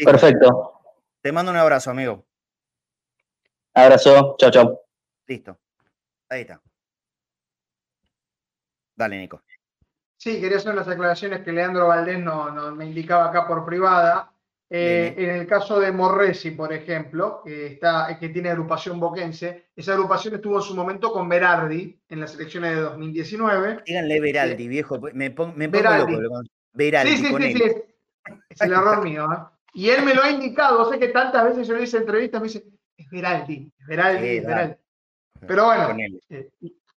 Perfecto.
Te mando un abrazo, amigo.
Abrazo. Chao, chao.
Listo. Ahí está. Dale, Nico.
Sí, quería hacer unas aclaraciones que Leandro Valdés no, me indicaba acá por privada. Eh, en el caso de Morresi, por ejemplo, que, está, que tiene agrupación boquense, esa agrupación estuvo en su momento con Berardi en las elecciones de 2019.
Díganle Beraldi, viejo. Me, pongo
Beraldi. Beraldi. Sí, sí, sí, sí, Es el error mío. ¿eh? Y él me lo ha indicado. Sé que tantas veces yo le hice entrevistas, me dice, es Beraldi, es Beraldi, es Beraldi. Pero bueno, eh,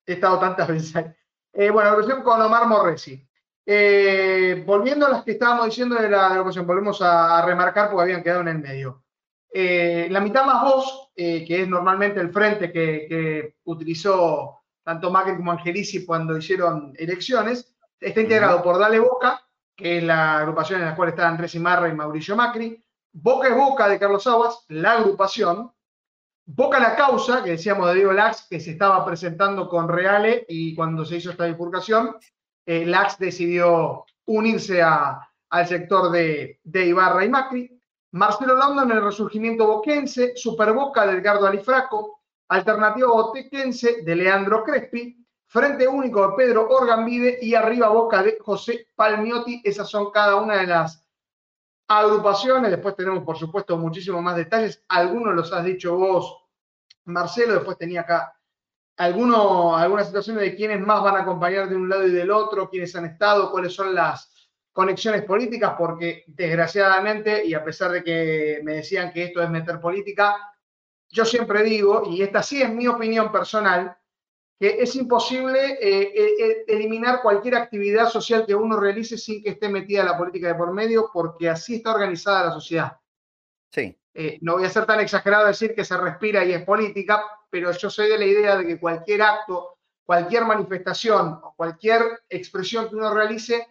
he estado tantas veces ahí. Eh, bueno, relación con Omar Morresi. Eh, volviendo a las que estábamos diciendo de la, de volvemos a, remarcar porque habían quedado en el medio. Eh, la mitad más voz, que es normalmente el frente que, utilizó tanto Macri como Angelici cuando hicieron elecciones, está integrado por Dale Boca, que es la agrupación en la cual están Andrés Imarra y Mauricio Macri, Boca es Boca de Carlos Aguas, la agrupación, Boca la causa, que decíamos de Diego Lax, que se estaba presentando con Reale y cuando se hizo esta bifurcación, eh, Lax decidió unirse al sector de, Ibarra y Macri. Marcelo London en el resurgimiento boquense, Superboca de Edgardo Alifraco, Alternativa Botequense de Leandro Crespi, Frente Único de Pedro Orgambide y Arriba Boca de José Palmiotti. Esas son cada una de las agrupaciones. Después tenemos, por supuesto, muchísimos más detalles. Algunos los has dicho vos, Marcelo. Después tenía acá algunos, algunas situaciones de quiénes más van a acompañar de un lado y del otro, quiénes han estado, cuáles son las conexiones políticas, porque desgraciadamente, y a pesar de que me decían que esto es meter política, yo siempre digo, y esta sí es mi opinión personal, que es imposible eh, eh, eh, eliminar cualquier actividad social que uno realice sin que esté metida la política de por medio, porque así está organizada la sociedad.
Sí.
no voy a ser tan exagerado decir que se respira y es política, pero yo soy de la idea de que cualquier acto, cualquier manifestación o cualquier expresión que uno realice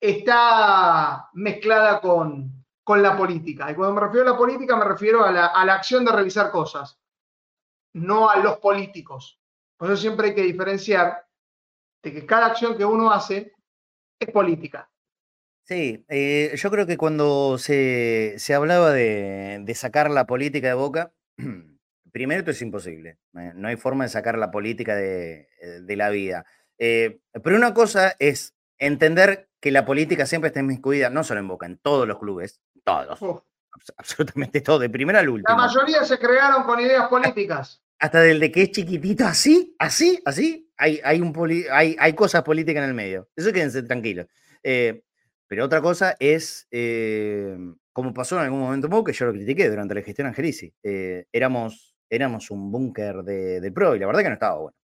está mezclada con, con la política. Y cuando me refiero a la política me refiero a la, a la acción de realizar cosas, no a los políticos. Por eso siempre hay que diferenciar de que cada acción que uno hace es política.
Sí, eh, yo creo que cuando se, hablaba de, sacar la política de boca, [CLEARS THROAT] primero esto es imposible. Eh, no hay forma de sacar la política de, eh, la vida. pero una cosa es entender que la política siempre está inmiscuida, no solo en Boca, en todos los clubes, todos. Absolutamente todos, de primera al último.
La mayoría se crearon con ideas políticas
hasta del de que es chiquitito, así, así, así, hay, hay, un hay, hay cosas políticas en el medio. Eso quédense tranquilos. Eh, pero otra cosa es, eh, como pasó en algún momento poco, que yo lo critiqué durante la gestión Angelici. Eh, éramos, éramos un búnker de, del PRO y la verdad que no estaba bueno.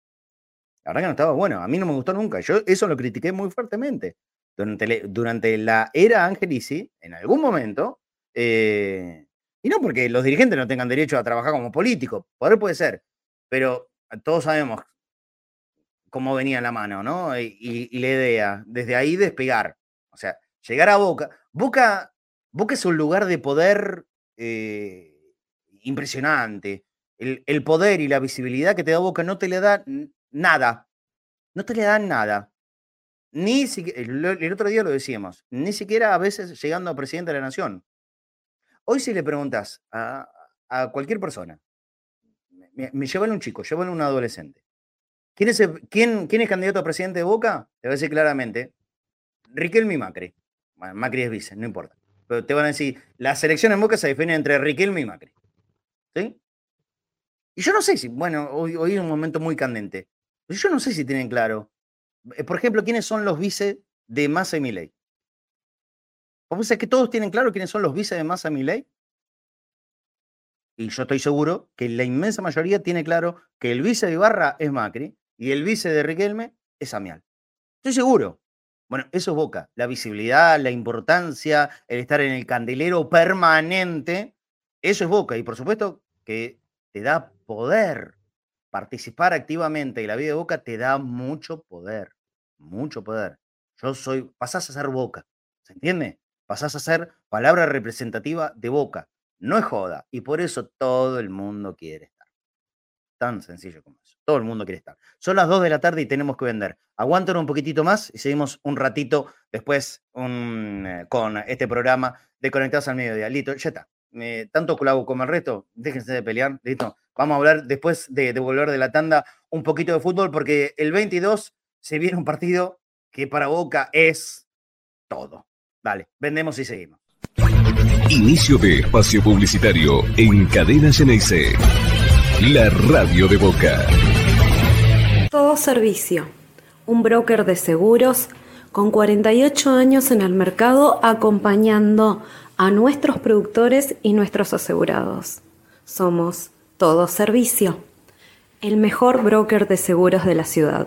La verdad que no estaba bueno. A mí no me gustó nunca. Yo eso lo critiqué muy fuertemente. Durante, durante la era Angelici, en algún momento, y no porque los dirigentes no tengan derecho a trabajar como políticos, poder puede ser, pero todos sabemos cómo venía la mano, ¿no? Y, la idea, desde ahí despegar. O sea, llegar a Boca. Boca, Boca es un lugar de poder eh, impresionante. El, poder y la visibilidad que te da Boca no te le da nada. No te le dan nada. Ni siquiera, el otro día lo decíamos, ni siquiera a veces llegando a presidente de la nación. Hoy si le preguntas a, cualquier persona, me, me un chico, llevan un adolescente. ¿Quién es, quién, ¿Quién es candidato a presidente de Boca? Te va a decir claramente, Riquelme y Macri. Macri es vice, no importa. Pero te van a decir, las elecciones en Boca se definen entre Riquelme y Macri. ¿Sí? Y yo no sé si, bueno, hoy, es un momento muy candente. Yo no sé si tienen claro, eh, por ejemplo, quiénes son los vice de Massa y Milei. ¿Vos que todos tienen claro quiénes son los vice de Massa Milei? Y yo estoy seguro que la inmensa mayoría tiene claro que el vice de Ibarra es Macri y el vice de Riquelme es Amial. Estoy seguro. Bueno, eso es Boca. La visibilidad, la importancia, el estar en el candelero permanente, eso es Boca. Y por supuesto que te da poder. Participar activamente en la vida de Boca te da mucho poder. Mucho poder. Yo soy, pasás a ser Boca. ¿Se entiende? Pasás a ser palabra representativa de boca. No es joda. Y por eso todo el mundo quiere estar. Tan sencillo como eso. Todo el mundo quiere estar. Son las 2 de la tarde y tenemos que vender. Aguanten un poquitito más y seguimos un ratito después eh, con este programa de Conectados al Mediodía. Listo, ya está. tanto Clavo como el resto, déjense de pelear. Listo. Vamos a hablar después de, de volver de la tanda un poquito de fútbol porque el 22 se viene un partido que para Boca es todo. Vale, vendemos y seguimos.
Inicio de espacio publicitario en Cadena Geneise. La radio de Boca.
Todo servicio. Un broker de seguros con 48 años en el mercado acompañando a nuestros productores y nuestros asegurados. Somos Todo Servicio, el mejor broker de seguros de la ciudad.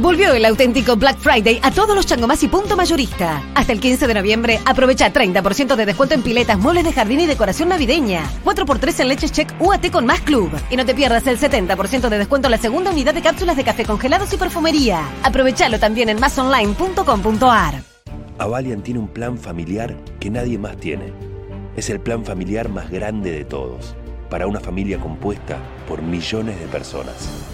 Volvió el auténtico Black Friday a todos los changomás y punto mayorista. Hasta el 15 de noviembre, aprovecha 30% de descuento en piletas, muebles de jardín y decoración navideña. 4x3 en leches check UAT con más club. Y no te pierdas el 70% de descuento en la segunda unidad de cápsulas de café congelados y perfumería. Aprovechalo también en masonline.com.ar.
Avalian tiene un plan familiar que nadie más tiene. Es el plan familiar más grande de todos, para una familia compuesta por millones de personas.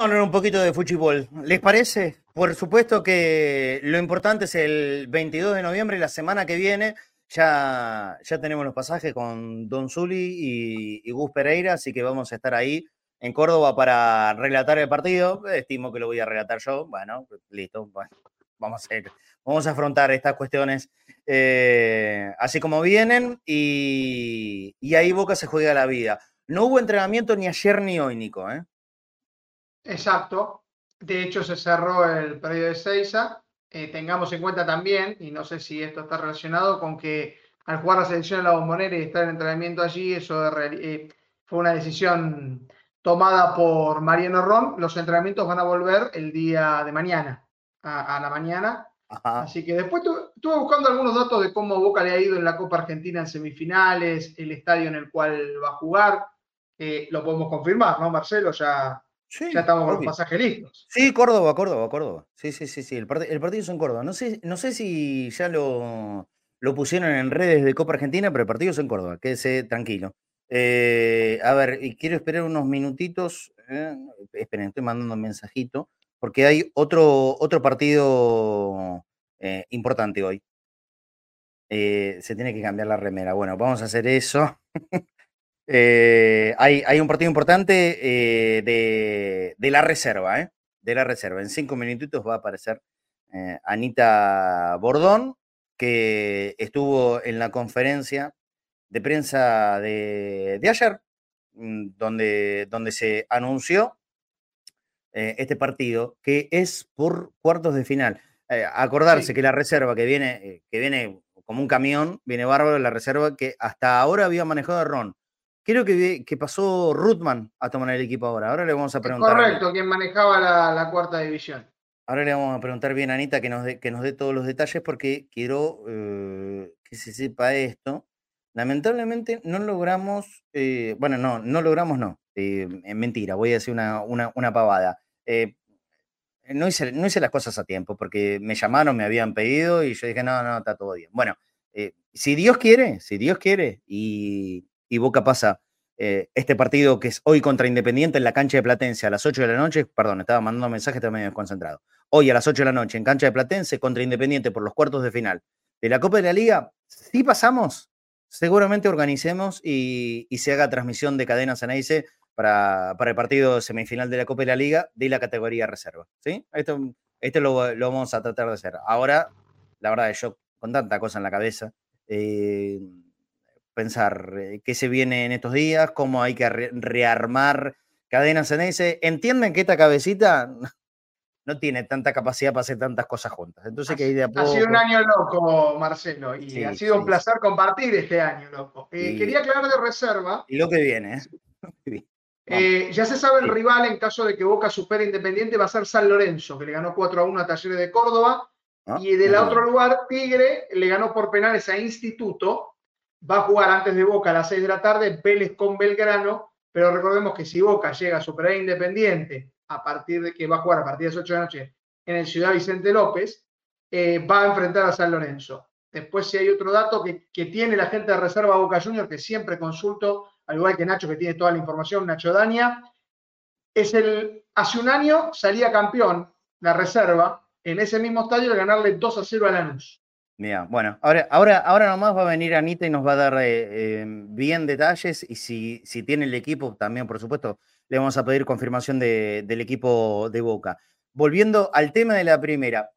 Hablar un poquito de fútbol. ¿Les parece? Por supuesto que lo importante es el 22 de noviembre, la semana que viene. Ya, ya tenemos los pasajes con Don Zuli y, Gus Pereira, así que vamos a estar ahí en Córdoba para relatar el partido. Estimo que lo voy a relatar yo. Bueno, listo. vamos, a vamos a afrontar estas cuestiones eh, así como vienen y, y ahí Boca se juega la vida. No hubo entrenamiento ni ayer ni hoy, Nico. ¿eh?
Exacto. De hecho, se cerró el periodo de Seiza. Eh, tengamos en cuenta también, y no sé si esto está relacionado con que al jugar la selección en la bombonera y estar en entrenamiento allí, eso eh, fue una decisión tomada por Mariano Ron. Los entrenamientos van a volver el día de mañana, a, la mañana. Así que después estuve buscando algunos datos de cómo Boca le ha ido en la Copa Argentina en semifinales, el estadio en el cual va a jugar. Eh, lo podemos confirmar, ¿no, Marcelo? Ya ya estamos con los pasajes listos.
Sí, Córdoba, Córdoba, Córdoba. Sí, sí, sí, sí. El, el partido es en Córdoba. No sé, no sé si ya lo, lo, pusieron en redes de Copa Argentina, pero el partido es en Córdoba. Quédese tranquilo. Eh, a ver, y quiero esperar unos minutitos. Eh, esperen, estoy mandando un mensajito. Porque hay otro, otro partido eh, importante hoy. se tiene que cambiar la remera. Bueno, vamos a hacer eso. [LAUGHS] Eh, hay, un partido importante eh, de, la reserva, ¿eh? De la reserva. En cinco minutitos va a aparecer Anita Bordón, que estuvo en la conferencia de prensa de, ayer, mm, donde, donde se anunció este partido, que es por cuartos de final. acordarse que la reserva que viene, que viene como un camión, viene bárbaro la reserva que hasta ahora había manejado Ron creo que, que pasó Rutman a tomar el equipo ahora. Ahora le vamos a preguntar.
correcto, quien manejaba la, cuarta división.
Ahora le vamos a preguntar bien a Anita que nos dé, que nos dé todos los detalles porque quiero eh, que se sepa esto. Lamentablemente no logramos, eh, bueno, no, no logramos, no, eh, mentira, voy a decir una, una, una pavada. no, hice, no hice las cosas a tiempo porque me llamaron, me habían pedido y yo dije, no, no, está todo bien. Bueno, si Dios quiere, si Dios quiere y, y Boca pasa eh, este partido que es hoy contra Independiente en la cancha de Platense a las 8 de la noche, perdón, estaba mandando mensajes, estaba medio desconcentrado. Hoy a las 8 de la noche en cancha de Platense contra Independiente por los cuartos de final de la Copa de la Liga, si pasamos, seguramente organicemos y, se haga transmisión de cadena Ceneice para, para el partido semifinal de la Copa de la Liga de la categoría reserva. ¿sí? Esto, esto lo, vamos a tratar de hacer. Ahora, la verdad, yo con tanta cosa en la cabeza, eh, pensar eh, qué se viene en estos días, cómo hay que rearmar cadenas en ese. Entienden que esta cabecita [LAUGHS] no tiene tanta capacidad para hacer tantas cosas juntas. Entonces, que
de Ha sido un año loco, Marcelo, y ha sido un placer compartir este año loco. Eh, quería aclarar de reserva.
Y lo que viene,
¿eh? [LAUGHS] ya se sabe el rival en caso de que Boca supere Independiente va a ser San Lorenzo, que le ganó 4 a 1 a Talleres de Córdoba. Ah, y del otro lugar, Tigre le ganó por penales a Instituto va a jugar antes de Boca a las 6 de la tarde, Vélez con Belgrano, pero recordemos que si Boca llega a superar Independiente a partir de que va a jugar a partir de las 8 de la noche en el Ciudad Vicente López, eh, va a enfrentar a San Lorenzo. Después, si hay otro dato que, tiene la gente de reserva Boca Junior, que siempre consulto, al igual que Nacho, que tiene toda la información, Nacho Dania, es el, hace un año salía campeón la reserva en ese mismo estadio de ganarle 2 a 0 a Lanús.
Mira, bueno, ahora, ahora, ahora nomás va a venir Anita y nos va a dar eh, em, bien detalles y si, si tiene el equipo también, por supuesto, le vamos a pedir confirmación del equipo de Boca. Volviendo al tema de la primera,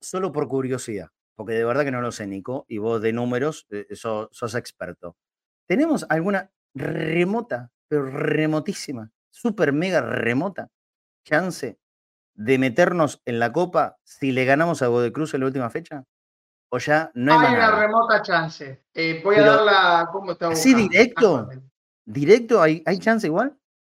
solo por curiosidad, porque de verdad que no lo sé, Nico, y vos de números eh, sos, experto. ¿Tenemos alguna remota, pero remotísima, super mega remota chance de meternos en la copa si le ganamos a Godecruz en la última fecha? O ya no
hay, hay una remota chance. Eh, voy a dar la. ¿Cómo está?
Sí, directo. ¿Directo? ¿Hay, ¿Hay chance igual?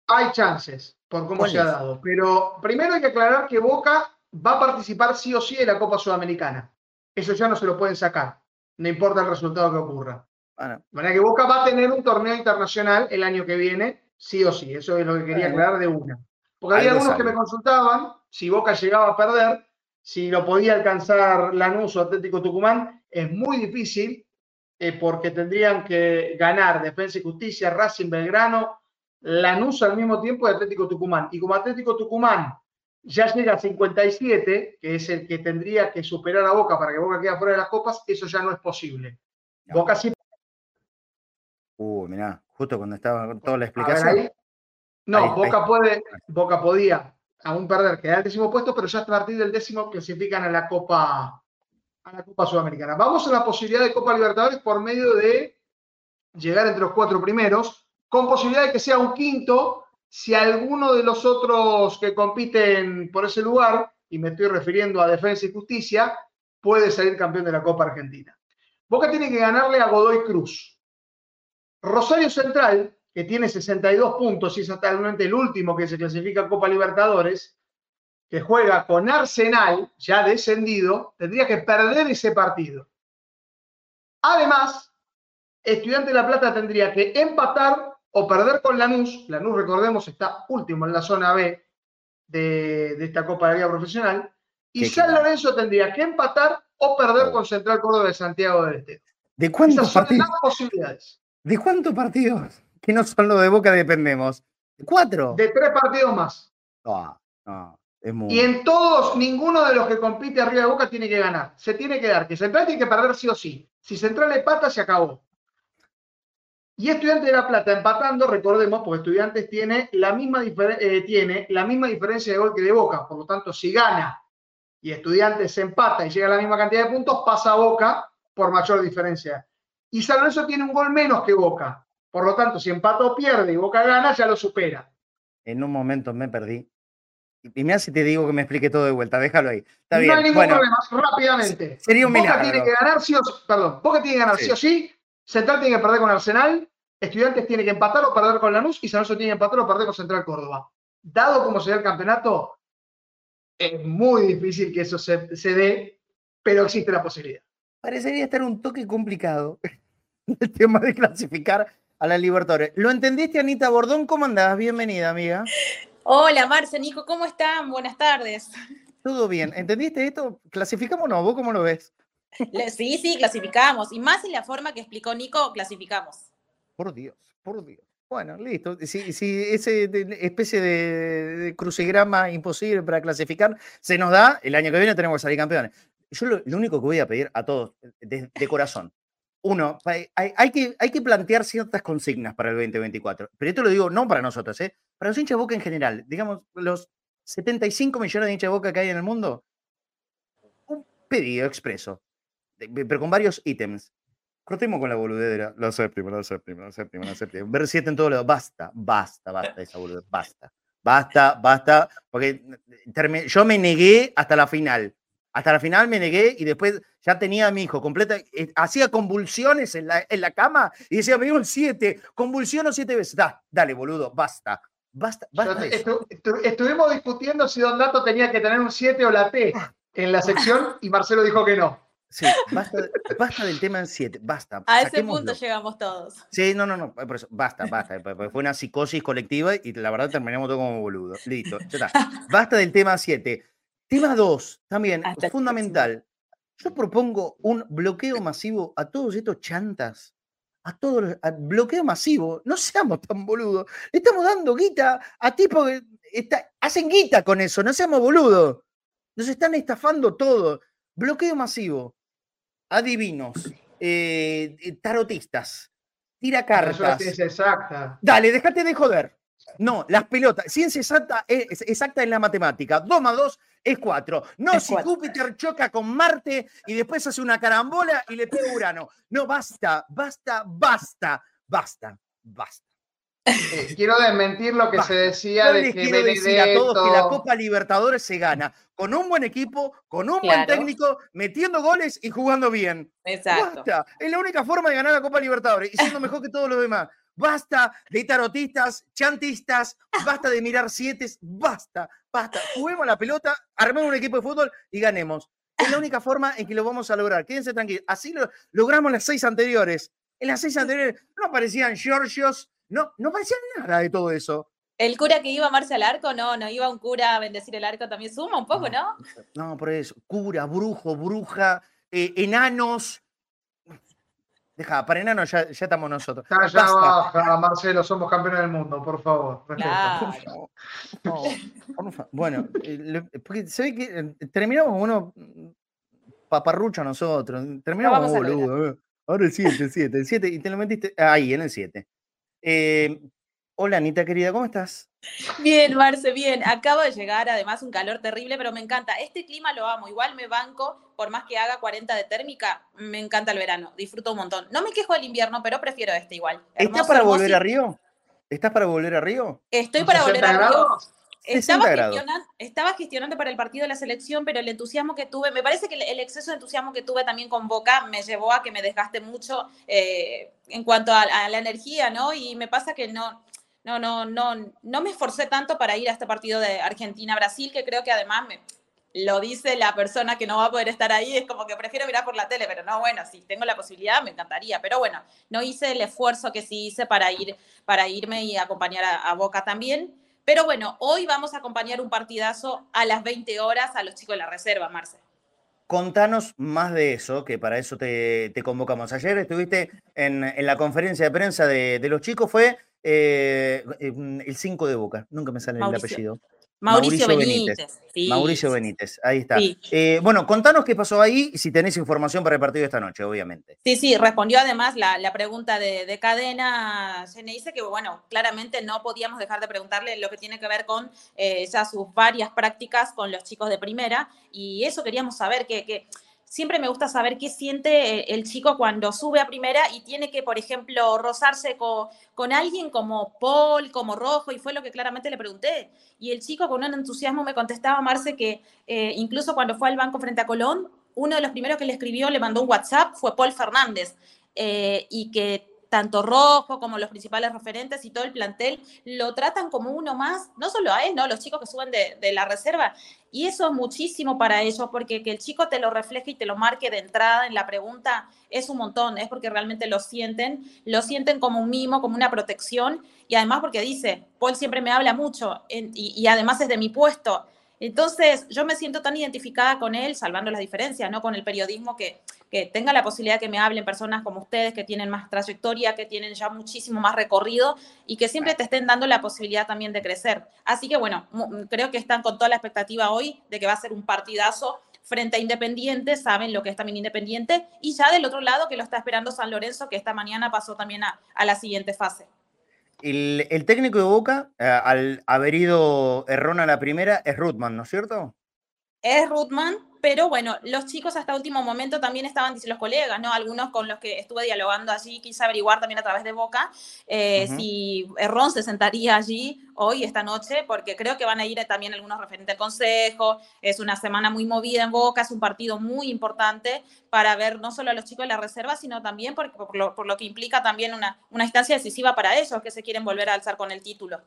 Hay chances, por cómo se ha dado. Pero primero hay que aclarar que Boca va a participar sí o sí en la Copa Sudamericana. Eso ya no se lo pueden sacar. No importa el resultado que ocurra. Bueno. De manera que Boca va a tener un torneo internacional el año que viene, sí o sí. Eso es lo que quería aclarar de una. Porque había algunos que me consultaban si Boca llegaba a perder si lo podía alcanzar Lanús o Atlético Tucumán, es muy difícil eh, porque tendrían que ganar Defensa y Justicia, Racing Belgrano, Lanús al mismo tiempo de Atlético Tucumán. Y como Atlético Tucumán ya llega a 57, que es el que tendría que superar a Boca para que Boca quede fuera de las copas, eso ya no es posible. Boca sí.
Uh, mirá, justo cuando estaba toda la explicación.
No, Boca puede, Boca podía aún perder, queda el décimo puesto, pero ya a partir del décimo clasifican a la Copa, a la Copa Sudamericana. Vamos a la posibilidad de Copa Libertadores por medio de llegar entre los cuatro primeros, con posibilidad de que sea un quinto si alguno de los otros que compiten por ese lugar, y me estoy refiriendo a Defensa y Justicia, puede salir campeón de la Copa Argentina. Boca tiene que ganarle a Godoy Cruz. Rosario Central que tiene 62 puntos y es actualmente el último que se clasifica a Copa Libertadores, que juega con Arsenal, ya descendido, tendría que perder ese partido. Además, Estudiante de La Plata tendría que empatar o perder con Lanús. Lanús, recordemos, está último en la zona B de, esta Copa de Liga Profesional. Y San Lorenzo tendría que empatar o perder oh. con Central Córdoba de Santiago del Estero.
¿De cuántos partidos? posibilidades. ¿De cuántos partidos? Que no son los de Boca dependemos. ¿Cuatro?
De tres partidos más. Y en todos, ninguno de los que compite arriba de Boca tiene que ganar. Se tiene que dar. Que Central tiene que perder sí o sí. Si Central empata, se acabó. Y Estudiantes de La Plata empatando, recordemos, porque Estudiantes tiene la, misma eh, tiene la misma diferencia de gol que de Boca. Por lo tanto, si gana y Estudiantes se empata y llega a la misma cantidad de puntos, pasa a Boca por mayor diferencia. Y San Lorenzo tiene un gol menos que Boca. Por lo tanto, si empato pierde y Boca gana, ya lo supera.
En un momento me perdí. Y mira si te digo que me explique todo de vuelta, déjalo ahí. Está
no hay ningún problema, rápidamente.
Sería un
Boca tiene que ganar sí o perdón, Boca tiene que ganar sí. o sí, Central tiene que perder con Arsenal Estudiantes tiene que empatar o perder con Lanús y San Lorenzo tiene que empatar o perder con Central Córdoba. Dado como sea el campeonato, es muy difícil que eso se, dé, pero existe la posibilidad.
Parecería estar un toque complicado [LAUGHS] el tema de clasificar a la Libertadores. ¿Lo entendiste, Anita Bordón? ¿Cómo andás? Bienvenida, amiga.
Hola, Marce, Nico, ¿cómo están? Buenas tardes.
Todo bien. ¿Entendiste esto? ¿Clasificamos o no? ¿Vos cómo lo ves?
Sí, sí, clasificamos. Y más en la forma que explicó Nico, clasificamos.
Por Dios, por Dios. Bueno, listo. Si, si ese especie de, crucigrama imposible para clasificar se nos da, el año que viene tenemos que salir campeones. Yo lo, único que voy a pedir a todos, de, corazón, uno, hay, que, hay que plantear ciertas consignas para el 2024. Pero esto lo digo no para nosotros, ¿eh? para los hinchas de boca en general. Digamos, los 75 millones de hinchas de boca que hay en el mundo, un pedido expreso, pero con varios ítems. Cortemos con la boludera. La séptima, la séptima, la séptima, la séptima. Ver siete en todos lados. Basta, basta, basta esa boludera. Basta, [LAUGHS] basta, basta. Porque yo me negué hasta la final. Hasta la final me negué y después ya tenía a mi hijo completa. Eh, hacía convulsiones en la, en la cama y decía, me dio el siete. Convulsiono siete veces. Da, dale, boludo, basta. Basta, basta
estuvimos discutiendo si Don Dato tenía que tener un 7 o la T en la sección y Marcelo dijo que no.
Sí, basta, del tema en 7, basta.
A ese punto llegamos todos.
Sí, no, no, no, por eso, basta, basta. Fue una psicosis colectiva y la verdad terminamos todo como boludo. Listo, ya está. Basta del tema 7. Tema 2, también, fundamental. Yo propongo un bloqueo masivo a todos estos chantas a todos al bloqueo masivo. No seamos tan boludos. estamos dando guita a tipos que hacen guita con eso. No seamos boludos. Nos están estafando todo. Bloqueo masivo. Adivinos. Eh, tarotistas. Tira cartas.
exacta.
Dale, déjate de joder. No, las pelotas. Ciencia exacta es exacta en la matemática. 2 más 2 es 4. No si Júpiter choca con Marte y después hace una carambola y le pega Urano. No, basta, basta, basta, basta, basta.
Eh, quiero desmentir lo que se decía de que
quiero decir a todos que la Copa Libertadores se gana con un buen equipo, con un buen técnico, metiendo goles y jugando bien.
Exacto.
Basta. Es la única forma de ganar la Copa Libertadores y siendo mejor que todos los demás. Basta de tarotistas, chantistas, basta de mirar siete, basta, basta. Juguemos la pelota, armemos un equipo de fútbol y ganemos. Es la única forma en que lo vamos a lograr. Quédense tranquilos. Así lo logramos las seis anteriores. En las seis anteriores no aparecían Georgios, no, no aparecía nada de todo eso.
El cura que iba a amarse al arco, no, no iba un cura a bendecir el arco, también suma un poco, ¿no?
No, por eso. Cura, brujo, bruja, eh, enanos, Deja, para enano ya, ya estamos nosotros.
Ya, baja, Marcelo, somos campeones del mundo, por favor.
bueno, eh, porque se ve que eh, terminamos uno paparrucho nosotros. Terminamos boludo. Eh. Ahora el 7, el 7, el 7, y te lo metiste ahí, en el 7. Hola, Anita querida, ¿cómo estás?
Bien, Marce, bien. Acabo de llegar, además un calor terrible, pero me encanta. Este clima lo amo. Igual me banco, por más que haga 40 de térmica, me encanta el verano. Disfruto un montón. No me quejo del invierno, pero prefiero este igual.
¿Estás para volver a Río? ¿Estás para volver a Río?
Estoy para volver a Río. Estaba gestionando, estaba gestionando, para el partido de la selección, pero el entusiasmo que tuve, me parece que el, exceso de entusiasmo que tuve también con Boca me llevó a que me desgaste mucho eh, en cuanto a, a, la energía, ¿no? Y me pasa que no, no, no, no, no me esforcé tanto para ir a este partido de Argentina-Brasil, que creo que además me, lo dice la persona que no va a poder estar ahí, es como que prefiero mirar por la tele, pero no, bueno, si tengo la posibilidad, me encantaría, pero bueno, no hice el esfuerzo que sí hice para, ir, para irme y acompañar a, Boca también. Pero bueno, hoy vamos a acompañar un partidazo a las 20 horas a los chicos de la reserva, Marce.
Contanos más de eso, que para eso te, convocamos. Ayer estuviste en, la conferencia de prensa de, de los chicos, fue eh, el 5 de Boca, nunca me sale el apellido.
Mauricio, Benítez.
Mauricio Benítez, ahí está. Eh, bueno, contanos qué pasó ahí, si tenés información para el partido de esta noche, obviamente.
Sí, sí, respondió además la, pregunta de, cadena. Se me dice que, bueno, claramente no podíamos dejar de preguntarle lo que tiene que ver con eh, ya sus varias prácticas con los chicos de primera, y eso queríamos saber, que, que siempre me gusta saber qué siente eh, el chico cuando sube a primera y tiene que, por ejemplo, rozarse con, alguien como Paul, como Rojo, y fue lo que claramente le pregunté. Y el chico con un entusiasmo me contestaba, Marce, que eh, incluso cuando fue al banco frente a Colón, uno de los primeros que le escribió, le mandó un WhatsApp, fue Paul Fernández, eh, y que tanto Rojo como los principales referentes y todo el plantel lo tratan como uno más, no solo a él, ¿no? Los chicos que suben de, de la reserva. Y eso es muchísimo para ellos, porque que el chico te lo refleje y te lo marque de entrada en la pregunta es un montón, es porque realmente lo sienten, lo sienten como un mimo, como una protección, y además porque dice, Paul siempre me habla mucho, y, y además es de mi puesto. Entonces, yo me siento tan identificada con él, salvando las diferencias, ¿no? Con el periodismo, que, que tenga la posibilidad que me hablen personas como ustedes, que tienen más trayectoria, que tienen ya muchísimo más recorrido y que siempre te estén dando la posibilidad también de crecer. Así que, bueno, creo que están con toda la expectativa hoy de que va a ser un partidazo frente a Independiente, saben lo que es también Independiente, y ya del otro lado que lo está esperando San Lorenzo, que esta mañana pasó también a, a la siguiente fase.
El, técnico de Boca, eh, al haber ido Errón a la primera, es Rutman, ¿no es cierto?
Es Rutman, pero bueno, los chicos hasta último momento también estaban, dicen los colegas, ¿no? Algunos con los que estuve dialogando allí, quise averiguar también a través de Boca eh, si Errón se sentaría allí hoy, esta noche, porque creo que van a ir también algunos referentes del consejo. Es una semana muy movida en Boca, es un partido muy importante para ver no solo a los chicos de la reserva, sino también por, lo, por lo, que implica también una, una instancia decisiva para ellos que se quieren volver a alzar con el título.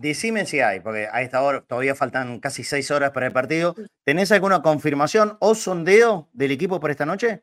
Decime si hay, porque a esta hora todavía faltan casi seis horas para el partido. ¿Tenés alguna confirmación o sondeo del equipo para esta noche?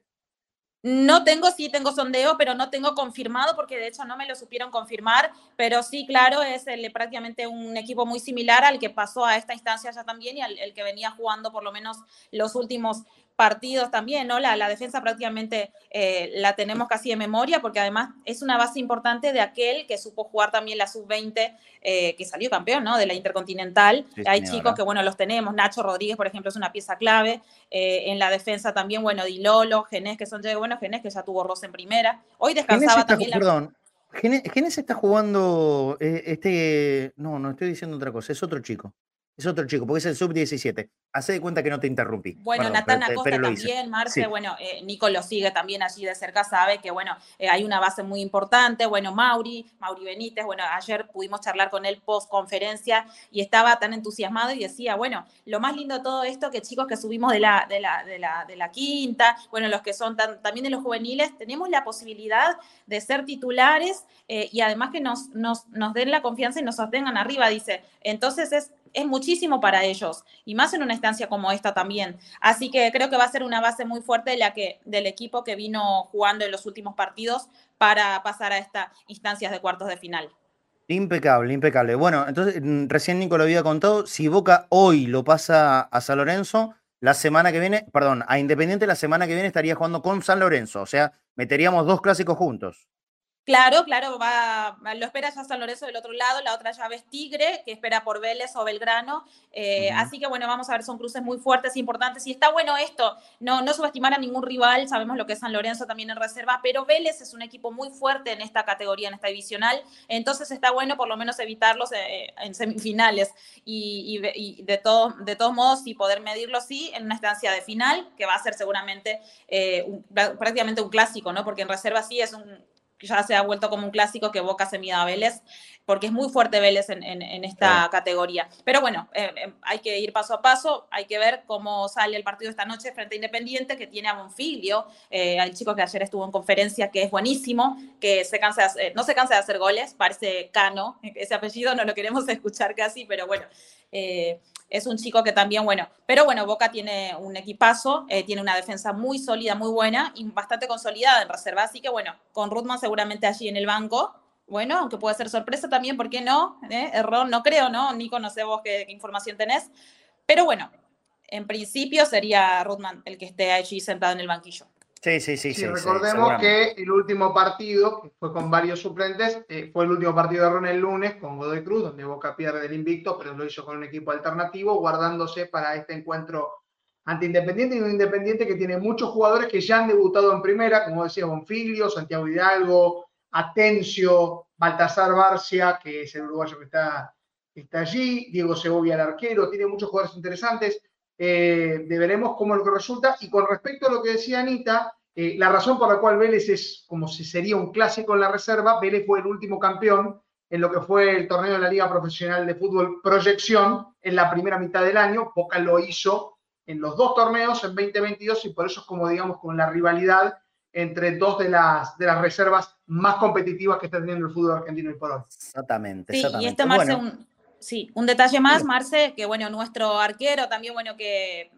No tengo, sí tengo sondeo, pero no tengo confirmado porque de hecho no me lo supieron confirmar, pero sí, claro, es prácticamente un equipo muy similar al que pasó a esta instancia ya también y al el que venía jugando por lo menos los últimos partidos también, ¿no? La, la defensa prácticamente eh, la tenemos casi de memoria porque además es una base importante de aquel que supo jugar también la sub-20, eh, que salió campeón, ¿no? De la Intercontinental. Hay chicos que, bueno, los tenemos. Nacho Rodríguez, por ejemplo, es una pieza clave. Eh, en la defensa también, bueno, Di Lolo, Genés, que son bueno, Genés que ya tuvo roce en primera. Hoy descansaba también.
Perdón. Genés está jugando este. No, no estoy diciendo otra cosa, es otro chico. Es otro chico, porque es el sub-17. Hace de cuenta que no te interrumpí.
Bueno, Natana Costa también, Marce, bueno, eh, Nico lo sigue también allí de cerca, sabe que, bueno, eh, hay una base muy importante. Bueno, Mauri, Mauri Benítez, bueno, ayer pudimos charlar con él post conferencia y estaba tan entusiasmado y decía, bueno, lo más lindo de todo esto, que chicos que subimos de la, de la, de la, de la quinta, bueno, los que son también de los juveniles, tenemos la posibilidad de ser titulares eh, y además que nos, nos, nos den la confianza y nos sostengan arriba, dice. Entonces es es muchísimo para ellos y más en una instancia como esta también. Así que creo que va a ser una base muy fuerte la que, del equipo que vino jugando en los últimos partidos para pasar a estas instancias de cuartos de final.
Impecable, impecable. Bueno, entonces mm, recién Nico lo había contado, si Boca hoy lo pasa a San Lorenzo, la semana que viene, perdón, a Independiente la semana que viene estaría jugando con San Lorenzo, o sea, meteríamos dos clásicos juntos.
Claro, claro, va, lo espera ya San Lorenzo del otro lado, la otra llave es Tigre, que espera por Vélez o Belgrano. Eh, así que bueno, vamos a ver, son cruces muy fuertes, importantes. Y está bueno esto, no, no subestimar a ningún rival, sabemos lo que es San Lorenzo también en reserva, pero Vélez es un equipo muy fuerte en esta categoría, en esta divisional. Entonces está bueno por lo menos evitarlos eh, en semifinales y, de, todo, de todos modos, y poder medirlo, sí, en una estancia de final, que va a ser seguramente eh, prácticamente un clásico, ¿no? Porque en reserva sí es un ya se ha vuelto como un clásico que Boca se mida a Vélez, porque es muy fuerte Vélez en, esta categoría. Pero bueno, eh, eh, hay que ir paso a paso, hay que ver cómo sale el partido esta noche frente a Independiente, que tiene a Bonfilio, eh, al chico que ayer estuvo en conferencia, que es buenísimo, que se cansa no se cansa de hacer goles, parece Cano, [LAUGHS] ese apellido no lo queremos escuchar casi, pero bueno, es un chico que también, bueno, pero bueno, Boca tiene un equipazo, eh, tiene una defensa muy sólida, muy buena y bastante consolidada en reserva, así que bueno, con Rutman seguramente allí en el banco, bueno, aunque puede ser sorpresa también, ¿por qué no? ¿Eh? Error, no creo, ¿no? Nico, no vos qué, información tenés, pero bueno, en principio sería Rutman el que esté allí sentado en el banquillo.
Sí, sí, sí. sí, recordemos que el último partido, que fue con varios suplentes, eh, fue el último partido de Ron el lunes con Godoy Cruz, donde Boca pierde el invicto, pero lo hizo con un equipo alternativo, guardándose para este encuentro ante Independiente y un Independiente que tiene muchos jugadores que ya han debutado en primera, como decía Bonfilio, Santiago Hidalgo, Atencio, Baltasar Barcia, que es el uruguayo que está, está allí, Diego Segovia, el arquero, tiene muchos jugadores interesantes. Eh, veremos cómo lo que resulta. Y con respecto a lo que decía Anita, eh, la razón por la cual Vélez es como si sería un clásico en la reserva, Vélez fue el último campeón en lo que fue el torneo de la Liga Profesional de Fútbol Proyección en la primera mitad del año. Boca lo hizo en los dos torneos en 2022 y por eso es como digamos con la rivalidad entre dos de las, de las reservas más competitivas que está teniendo el fútbol argentino y por hoy.
Exactamente.
Sí,
y
este Marce, un, sí, un detalle más, Marce, que bueno, nuestro arquero también, bueno, que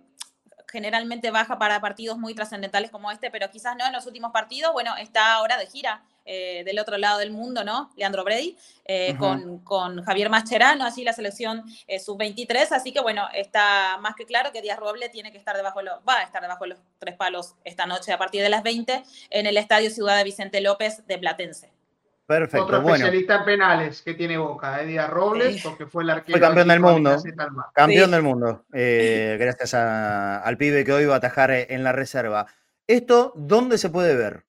generalmente baja para partidos muy trascendentales como este, pero quizás no en los últimos partidos, bueno, está ahora de gira eh, del otro lado del mundo, ¿no? Leandro Brady, eh, con, con, Javier Mascherano, así la selección eh, sub-23, así que bueno, está más que claro que Díaz Roble tiene que estar debajo, lo, va a estar debajo de los tres palos esta noche a partir de las 20 en el Estadio Ciudad de Vicente López de Platense.
Perfecto. Otro especialista en penales que tiene Boca, Eddie Robles, porque fue el arquero.
Fue campeón del mundo. Campeón del mundo. gracias al pibe que hoy va a atajar en la reserva. ¿Esto dónde se puede ver?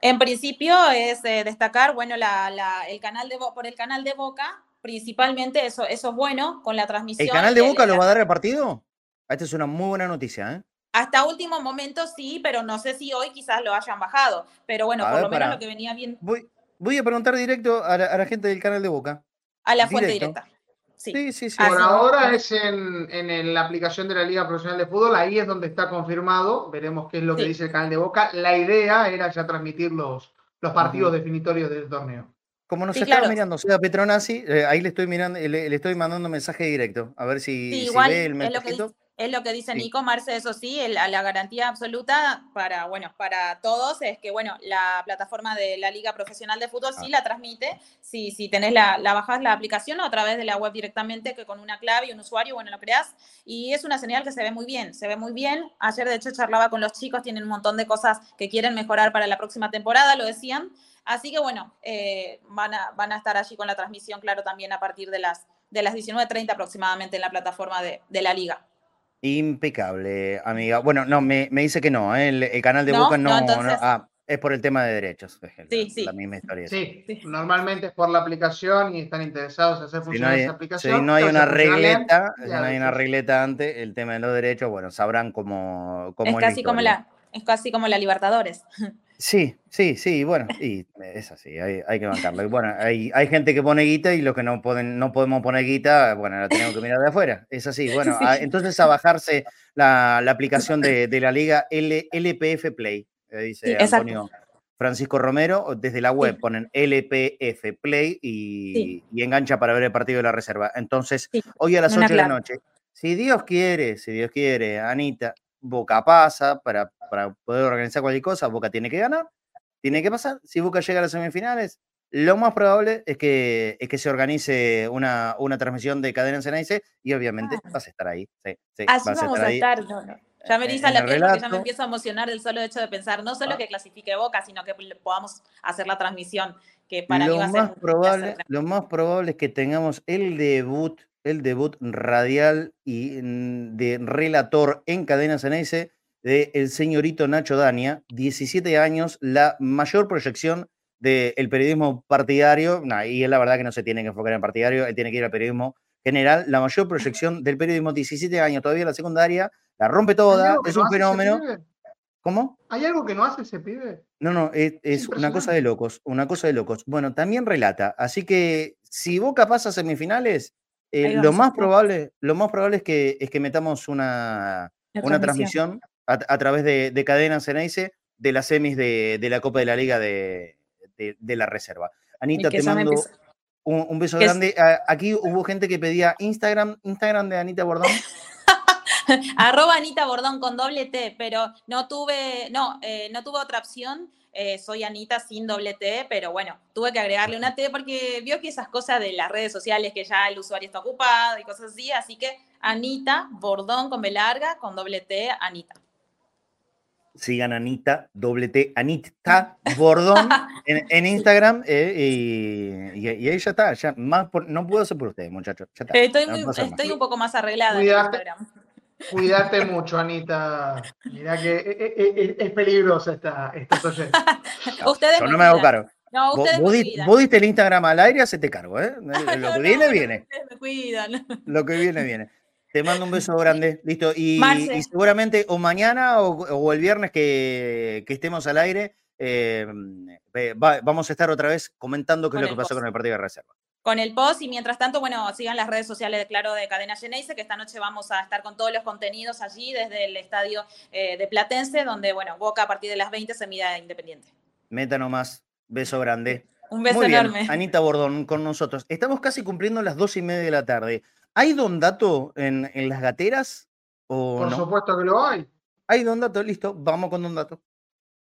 En principio es eh, destacar, bueno, el canal de, por el canal de Boca, principalmente eso, eso es bueno con la transmisión.
¿El canal de Boca lo va a dar repartido? Esta es una muy buena noticia, ¿eh?
Hasta último momento sí, pero no sé si hoy quizás lo hayan bajado. Pero bueno, por lo menos lo que venía bien.
Voy, voy a preguntar directo a la, gente del canal de Boca.
A la fuente directa.
Sí, sí, sí. Por ahora es en, la aplicación de la Liga Profesional de Fútbol, ahí es donde está confirmado, veremos qué es lo que dice el canal de Boca. La idea era ya transmitir los, los partidos definitorios del torneo.
Como nos estaba mirando sea Petronasi, eh, ahí le estoy mirando, le, estoy mandando mensaje directo, a ver si, ve el mensajito.
Es lo que dice Nico Marce, eso sí, la garantía absoluta para, bueno, para todos es que, bueno, la plataforma de la Liga Profesional de Fútbol sí ah. la transmite, si, si tenés la, la bajás la aplicación o a través de la web directamente, que con una clave y un usuario, bueno, lo creas, y es una señal que se ve muy bien, se ve muy bien. Ayer, de hecho, charlaba con los chicos, tienen un montón de cosas que quieren mejorar para la próxima temporada, lo decían. Así que, bueno, eh, van, a, van a estar allí con la transmisión, claro, también a partir de las, de las 19.30 aproximadamente en la plataforma de, de la Liga.
Impecable, amiga. Bueno, no, me, me dice que no, ¿eh? el, canal de Boca no, ah, es por el tema de derechos.
Sí, sí.
La misma historia.
Sí, normalmente es por la aplicación y están interesados en hacer funcionar esa aplicación.
Si no hay una regleta, si no hay una regleta antes, el tema de los derechos, bueno, sabrán cómo, cómo
es, casi como la Es casi como la Libertadores. [LAUGHS]
Sí, sí, sí, bueno, y es así, hay, hay que bancarlo. bueno, hay, hay, gente que pone guita y los que no, pueden, no podemos poner guita, bueno, la tenemos que mirar de afuera. Es así, bueno, entonces a bajarse la, la aplicación de, de, la liga LPF Play, eh, dice Antonio Francisco Romero, desde la web ponen LPF Play y, y, engancha para ver el partido de la reserva. Entonces, hoy a las 8 de la noche, si Dios quiere, si Dios quiere, Anita, Boca pasa para, para poder organizar cualquier cosa, Boca tiene que ganar, tiene que pasar. Si Boca llega a las semifinales, lo más probable es que, es que se organice una, una transmisión de cadena en Ceneice y obviamente ah. vas a estar ahí. Sí,
sí, Así vamos a estar. Ya me dice la piel porque ya me empiezo a emocionar el solo hecho de pensar, no solo ah. que clasifique Boca, sino que podamos hacer la transmisión, que para
lo
mí va
a ser probable, Lo más probable es que tengamos el debut el debut radial y mm, de relator en cadena Ceneice de el señorito Nacho Dania, 17 años, la mayor proyección del periodismo partidario, y es la verdad que no se tiene que enfocar en partidario, él tiene que ir al periodismo general, la mayor proyección del periodismo, 17 años, todavía en la secundaria, la rompe toda, es un fenómeno. ¿Cómo?
¿Hay algo que no hace ese pibe?
No, no, es, una cosa de locos, una cosa de locos. Bueno, también relata, así que si Boca pasa a semifinales, eh, lo, más probable, lo más probable es que, es que metamos una, una transmisión a, través de, de Cadena Ceneice de las semis de, la Copa de la Liga de, la Reserva. Anita, te mando un, beso grande. Aquí hubo gente que pedía Instagram, Instagram de Anita Bordón. [LAUGHS]
Arroba Anita Bordón con doble T, pero no tuve, no, eh, no tuve otra opción. Eh, soy Anita sin doble T, pero bueno, tuve que agregarle una T porque vio que esas cosas de las redes sociales que ya el usuario está ocupado y cosas así, así que Anita Bordón con B larga, con doble T, Anita.
Sigan Anita, doble T, Anita Bordón [LAUGHS] en, Instagram eh, y, ahí ya está, ya más no puedo hacer por ustedes, muchachos.
estoy, estoy un poco más arreglada en Instagram.
Cuídate mucho, Anita. Mira que eh, eh, eh, es, peligrosa esta, esta [LAUGHS]
Ustedes
Yo no me hago caro. No, ustedes vos, vos, diste el Instagram al aire, se te cargo, ¿eh? [LAUGHS] Lo que viene, viene.
Me cuidan. [LAUGHS]
Lo que viene, viene. Te mando un beso grande, listo. Y, seguramente o mañana o, el viernes que, que, estemos al aire, vamos a estar otra vez comentando qué es lo que pasó con el partido de reserva.
Con el post y mientras tanto, bueno, sigan las redes sociales de Claro de Cadena Geneise, que esta noche vamos a estar con todos los contenidos allí desde el estadio eh, de Platense, donde, bueno, Boca a partir de las 20 se mira independiente.
Meta nomás, beso grande.
Un beso enorme.
Anita Bordón con nosotros. Estamos casi cumpliendo las dos y media de la tarde. ¿Hay don dato en, las gateras? O
Por supuesto que lo hay.
Hay don dato, listo, vamos con don dato.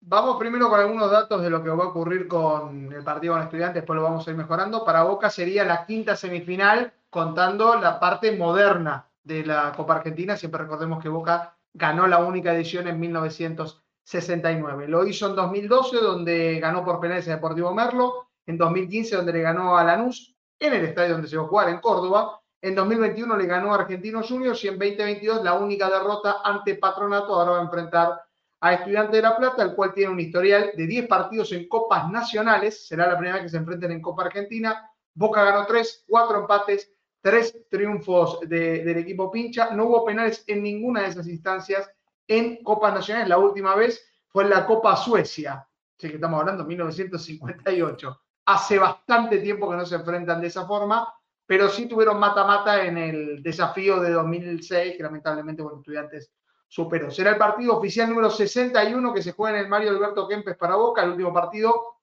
Vamos primero con algunos datos de lo que va a ocurrir con el partido con estudiantes, después lo vamos a ir mejorando. Para Boca sería la quinta semifinal, contando la parte moderna de la Copa Argentina. Siempre recordemos que Boca ganó la única edición en 1969. Lo hizo en 2012, donde ganó por penales a Deportivo Merlo. En 2015, donde le ganó a Lanús, en el estadio donde se va a jugar, en Córdoba. En 2021 le ganó a Argentinos Juniors y en 2022 la única derrota ante Patronato. Ahora va a enfrentar a Estudiante de La Plata, el cual tiene un historial de 10 partidos en copas nacionales. Será la primera vez que se enfrenten en Copa Argentina. Boca ganó 3, 4 empates, 3 triunfos del equipo pincha. No hubo penales en ninguna de esas instancias en copas nacionales. La última vez fue en la Copa Suecia. Así que estamos hablando de 1958. Hace bastante tiempo que no se enfrentan de esa forma, pero sí tuvieron mata-mata en el desafío de 2006, que lamentablemente, bueno, estudiantes superó. Será el partido oficial número 61 que se juega en el Mario Alberto Kempes para Boca. El último partido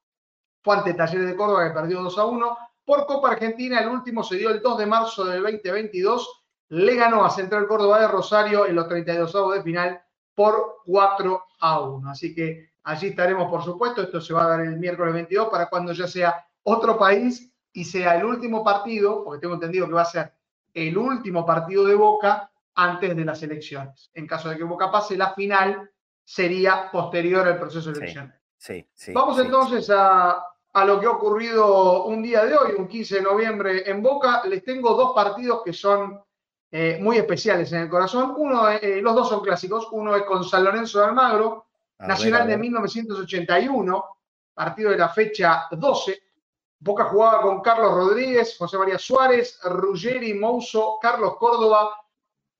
fue ante Talleres de Córdoba que perdió 2 a 1. Por Copa Argentina, el último se dio el 2 de marzo del 2022. Le ganó a Central Córdoba de Rosario en los 32 avos de final por 4 a 1. Así que allí estaremos, por supuesto. Esto se va a dar el miércoles 22 para cuando ya sea otro país y sea el último partido, porque tengo entendido que va a ser el último partido de Boca antes de las elecciones. En caso de que Boca pase, la final sería posterior al proceso de elecciones.
Sí, sí,
Vamos entonces a, lo que ha ocurrido un día de hoy, un 15 de noviembre en Boca. Les tengo dos partidos que son eh, muy especiales en el corazón. Uno, eh, los dos son clásicos. Uno es con San Lorenzo de Almagro, Nacional de 1981, partido de la fecha 12. Boca jugaba con Carlos Rodríguez, José María Suárez, Ruggeri, Mouso, Carlos Córdoba,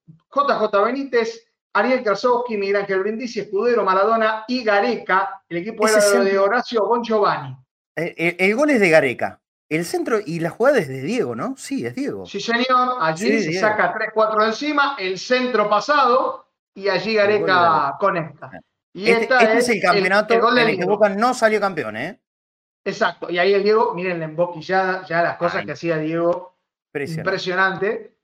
JJ Benítez, Ariel Krasowski, Miguel Ángel Brindisi, Escudero, Maradona y Gareca. El equipo era de Horacio Bon Giovanni.
El, gol es de Gareca. El centro y la jugada es de Diego, ¿no? Sí, es Diego.
Sí, señor. Allí se saca 3-4 de encima, el centro pasado y allí Gareca conecta.
Y este, este es, el campeonato el, en el que Boca no salió campeón, ¿eh?
Exacto. Y ahí el Diego, miren la emboquillada, ya las cosas que hacía Diego. Impresionante.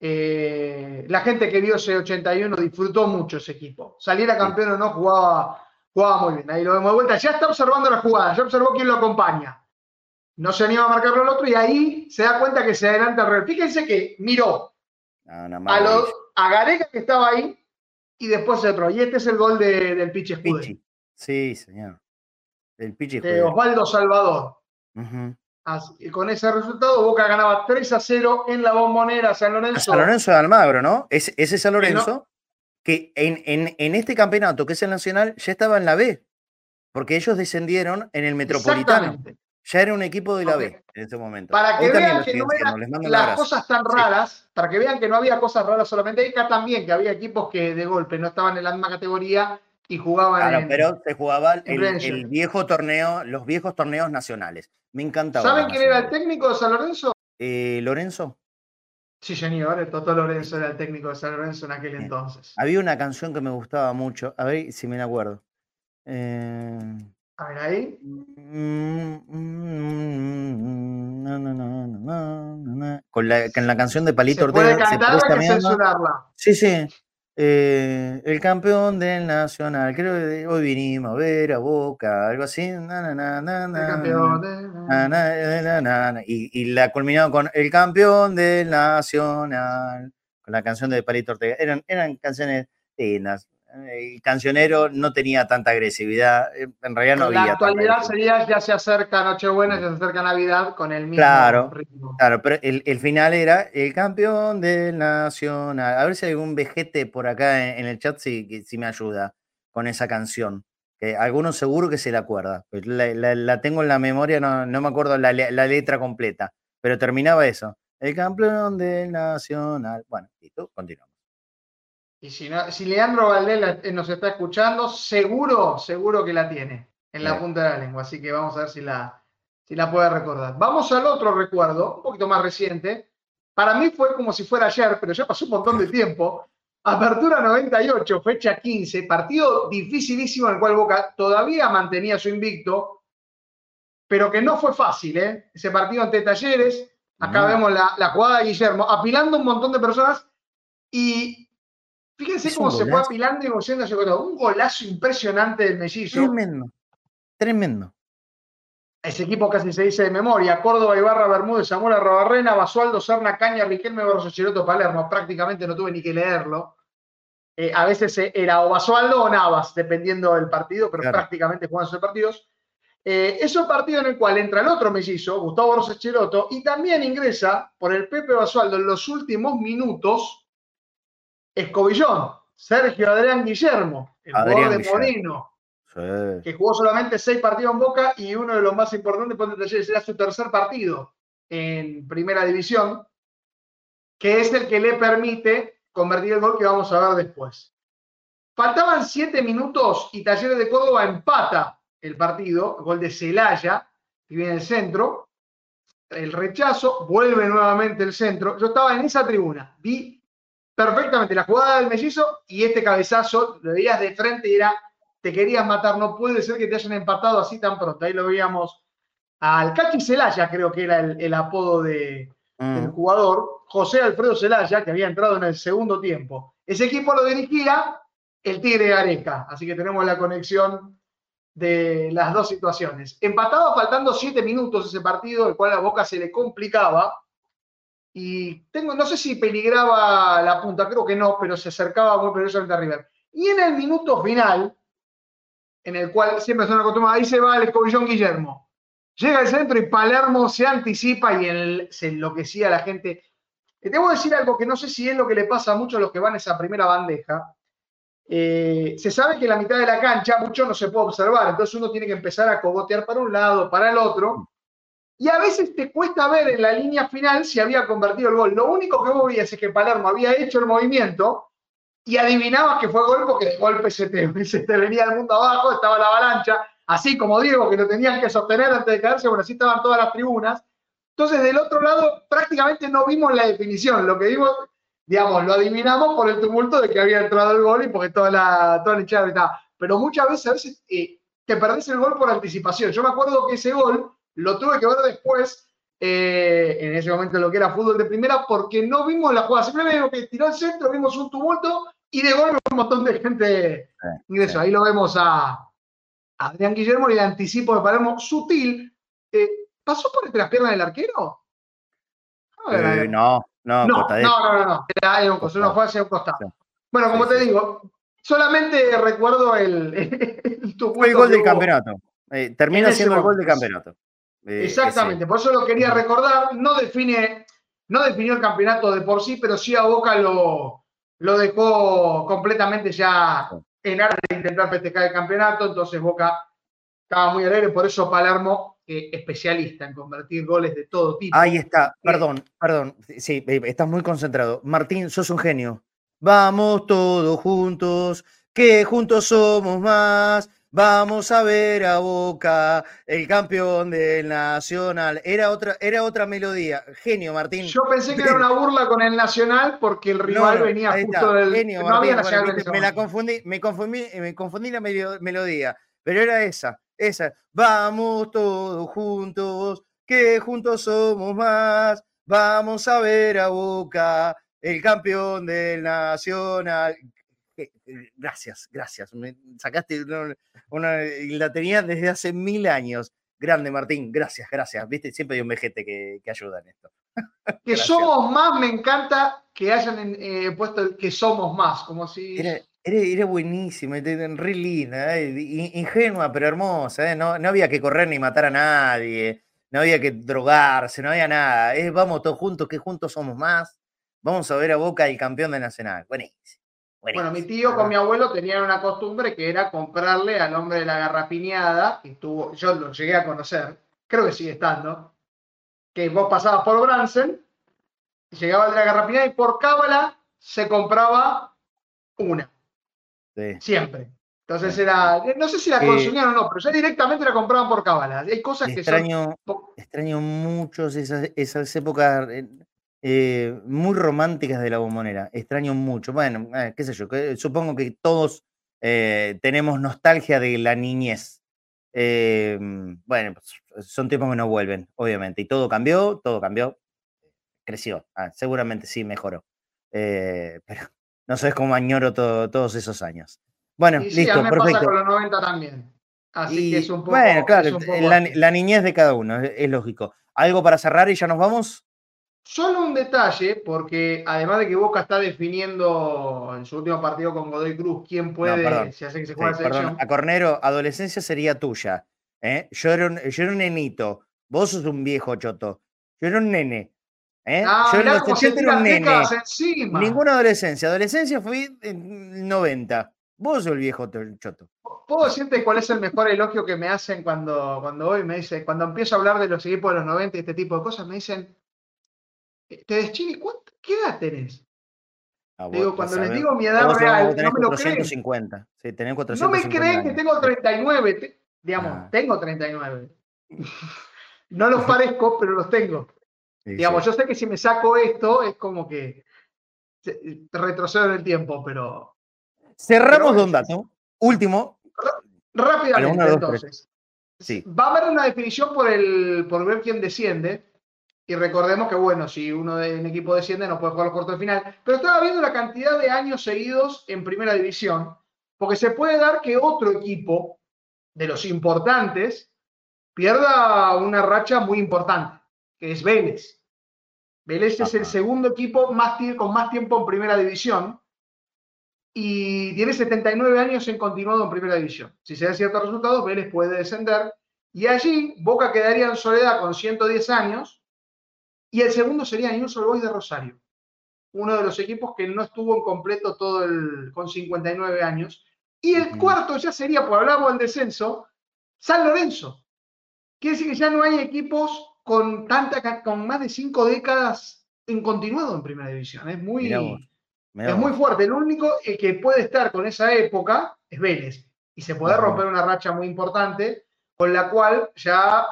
Eh, la gente que vio ese 81 disfrutó mucho ese equipo. Saliera campeón o no, jugaba, jugaba muy bien. Ahí lo vemos de vuelta. Ya está observando la jugada, ya observó quién lo acompaña. No se anima a marcarlo al otro y ahí se da cuenta que se adelanta el Fíjense que miró a, a Gareca que estaba ahí y después otro. Y este es el gol del Pichi Escudero.
Sí, señor. El Pichi
De Osvaldo Salvador y con ese resultado, Boca ganaba 3 a 0 en la bombonera San Lorenzo.
San Lorenzo de Almagro, ¿no? Es, ese San Lorenzo que en, en, este campeonato, que es el Nacional, ya estaba en la B, porque ellos descendieron en el Metropolitano. Ya era un equipo de la B en ese momento.
Para que vean que no eran las cosas tan raras, para que vean que no había cosas raras solamente acá también, que había equipos que de golpe no estaban en la misma categoría y jugaban
claro, pero se jugaban el, viejo torneo, los viejos torneos nacionales. Me encantaba.
¿Saben quién era el técnico de San Lorenzo?
Eh, ¿Lorenzo?
Sí, señor, el Toto Lorenzo era el técnico de San Lorenzo en aquel entonces.
Había una canción que me gustaba mucho, a ver si me la acuerdo. Eh,
a ver ahí.
Con la, en la canción de Palito
¿Se Puede cantar se censurarla.
Sí, sí. Eh, el campeón del Nacional, creo que hoy vinimos a ver a Boca, algo así. y, la culminado con el campeón del Nacional, con la canción de Palito Ortega. Eran, eran canciones dignas el cancionero no tenía tanta agresividad, eh, en realidad no había.
La actualidad sería ya se acerca Nochebuena, ya se acerca Navidad con el mismo
claro, Claro, pero el, final era el campeón del Nacional. A ver si hay algún vejete por acá en, el chat si, si me ayuda con esa canción. Que algunos seguro que se la acuerda. Pues la, tengo en la memoria, no, no me acuerdo la, la letra completa, pero terminaba eso. El campeón del Nacional. Bueno, y tú, continuamos.
Y si, si Leandro Valdés eh, nos está escuchando, seguro, seguro que la tiene en la punta de la lengua. Así que vamos a ver si la, si la puede recordar. Vamos al otro recuerdo, un poquito más reciente. Para mí fue como si fuera ayer, pero ya pasó un montón de tiempo. Apertura 98, fecha 15, partido dificilísimo en el cual Boca todavía mantenía su invicto, pero que no fue fácil, ¿eh? Ese partido ante Talleres, acá vemos la, jugada de Guillermo, apilando un montón de personas y fíjense cómo se fue apilando y moviéndose un golazo impresionante del mellizo.
Tremendo, tremendo.
Ese equipo casi se dice de memoria. Córdoba, Ibarra, Bermúdez, Zamora, Robarrena, Basualdo, Serna, Caña, Riquelme, Chiroto, Palermo. Prácticamente no tuve ni que leerlo. Eh, a veces eh, era o Basualdo o Navas, dependiendo del partido, pero prácticamente juegan esos partidos. Eh, es un partido en el cual entra el otro mellizo, Gustavo Chiroto, y también ingresa por el Pepe Basualdo en los últimos minutos Escobillón, Sergio Adrián Guillermo, el jugador de Moreno que jugó solamente seis partidos en Boca y uno de los más importantes, Ponte Talleres, era su tercer partido en primera división, que es el que le permite convertir el gol que vamos a ver después. Faltaban siete minutos y Talleres de Córdoba empata el partido, gol de Celaya, que viene del centro, el rechazo, vuelve nuevamente el centro. Yo estaba en esa tribuna, vi perfectamente la jugada del mellizo y este cabezazo, lo veías de frente y era te querías matar, no puede ser que te hayan empatado así tan pronto. Ahí lo veíamos al Cachi Celaya, creo que era el, apodo de, mm. del jugador, José Alfredo Celaya, que había entrado en el segundo tiempo. Ese equipo lo dirigía el Tigre Areca, así que tenemos la conexión de las dos situaciones. Empatado faltando siete minutos ese partido, el cual a Boca se le complicaba. Y tengo, no sé si peligraba la punta, creo que no, pero se acercaba muy peligrosamente a River. Y en el minuto final, en el cual siempre son acostumbrados, ahí se va el escobillón Guillermo. Llega al centro y Palermo se anticipa y se enloquecía la gente. Te voy a decir algo que no sé si es lo que le pasa a muchos los que van a esa primera bandeja. Eh, se sabe que la mitad de la cancha mucho no se puede observar, entonces uno tiene que empezar a cogotear para un lado, para el otro, y a veces te cuesta ver en la línea final si había convertido el gol. Lo único que vos veías es que Palermo había hecho el movimiento y adivinabas que fue gol porque de golpe se te, [LAUGHS] venía el mundo abajo, estaba la avalancha, así como Diego, que lo tenían que sostener antes de caerse, bueno, así estaban todas las tribunas. Entonces, del otro lado, prácticamente no vimos la definición, lo que vimos, digamos, lo adivinamos por el tumulto de que había entrado el gol y porque toda la, toda la hinchada. Pero muchas veces, eh, te perdés el gol por anticipación. Yo me acuerdo que ese gol lo tuve que ver después, eh, en ese momento lo que era fútbol de primera, porque no vimos la jugada. Simplemente vimos que tiró el centro, vimos un tumulto y de golpe un montón de gente ingresó. Ahí lo vemos a, Adrián Guillermo y el anticipo de Palermo sutil. Eh, ¿Pasó por entre las piernas del arquero?
Eh, no, no,
no, no, no, no, Era un costado, hacia un costado. Bueno, como te digo, solamente recuerdo el, [LAUGHS]
el, el gol del campeonato. Eh, termina siendo el gol del campeonato.
Exactamente, por eso lo quería recordar. No define, no definió el campeonato de por sí, pero sí a Boca lo, lo dejó completamente ya en aras de intentar festejar el campeonato, entonces Boca estaba muy alegre, por eso Palermo, especialista en convertir goles de todo tipo.
Ahí está, perdón, perdón, sí, estás muy concentrado. Martín, sos un genio. Vamos todos juntos, que juntos somos más. Vamos a ver a Boca, el campeón del Nacional. Era otra, era otra melodía. Genio, Martín.
Yo pensé que era una burla con el Nacional porque el rival venía justo del.
Genio, no había Nacional me la confundí, me confundí, me confundí la melodía, pero era esa, esa. Vamos todos juntos, que juntos somos más. Vamos a ver a Boca, el campeón del Nacional. Eh, gracias, gracias. Me sacaste una, la tenía desde hace mil años. Grande, Martín, gracias, gracias. Viste, siempre hay un vejete que, ayuda en esto. [LAUGHS]
que somos más, me encanta que hayan eh, puesto el que somos más, como si.
Era, era, buenísimo, re linda, eh, ingenua, pero hermosa. No, no había que correr ni matar a nadie, no había que drogarse, no había nada. vamos todos juntos, que juntos somos más. Vamos a ver a Boca el campeón de Nacional. Buenísimo.
Bueno, mi tío con mi abuelo tenían una costumbre que era comprarle al hombre de la garrapiñada, que estuvo, yo lo llegué a conocer, creo que sigue estando, que vos pasabas por Bransen, llegaba el de la garrapiñada y por cábala se compraba una. Siempre. Entonces era, no sé si la consumían o no, pero ya directamente la compraban por cábala. Hay cosas que
son... Extraño mucho esas, esas épocas eh, eh, muy románticas de la bombonera. Extraño mucho. Bueno, eh, qué sé yo, supongo que todos tenemos nostalgia de la niñez. bueno, pues, son tiempos que no vuelven, obviamente. Y todo cambió, todo cambió. Creció. Ah, seguramente sí mejoró. pero [LAUGHS] no sabes cómo añoro todos esos años. Bueno, listo,
sí, a mí me pasa con los 90 también. Así que es un poco.
Bueno, claro, la, niñez de cada uno, es, lógico. ¿Algo para cerrar y ya nos vamos?
Solo un detalle, porque además de que Boca está definiendo en su último partido con Godoy Cruz quién puede, si hace que se juegue sí,
perdón. A Cornero, adolescencia sería tuya. ¿eh? Yo, era un, yo era un nenito, vos sos un viejo choto. Yo era un nene. ¿eh?
Ah, yo era un nene.
Ninguna adolescencia. Adolescencia fui en 90. Vos sos el viejo choto.
¿Puedo decirte cuál es el mejor elogio que me hacen cuando, cuando hoy me dice, cuando empiezo a hablar de los equipos de los 90 y este tipo de cosas, me dicen, ¿te deschini qué edad tenés? Ah, digo, cuando les digo mi edad real, no me lo creen. Sí,
tenés 450
no me creen que tengo 39, digamos, ah. tengo 39. [LAUGHS] no los parezco, pero los tengo. [LAUGHS] digamos, yo sé que si me saco esto es como que retrocedo en el tiempo, pero
Cerramos de un dato. Último.
Rápidamente, entonces. Sí. Va a haber una definición por, el, por ver quién desciende. Y recordemos que, bueno, si uno de un equipo desciende, no puede jugar los cuartos de final. Pero estaba viendo la cantidad de años seguidos en primera división. Porque se puede dar que otro equipo de los importantes pierda una racha muy importante, que es Vélez. Vélez es el segundo equipo más, con más tiempo en primera división y tiene 79 años en continuado en primera división. Si se dan ciertos resultados, Vélez puede descender. Y allí Boca quedaría en soledad con 110 años y el segundo sería News Boys de Rosario, uno de los equipos que no estuvo en completo todo el con 59 años. Y el cuarto ya sería, por hablamos del descenso, San Lorenzo. Quiere decir que ya no hay equipos con, tanta, con más de cinco décadas en continuado en primera división. Es muy, es muy fuerte. El único que puede estar con esa época es Vélez. Y se puede romper una racha muy importante, con la cual ya,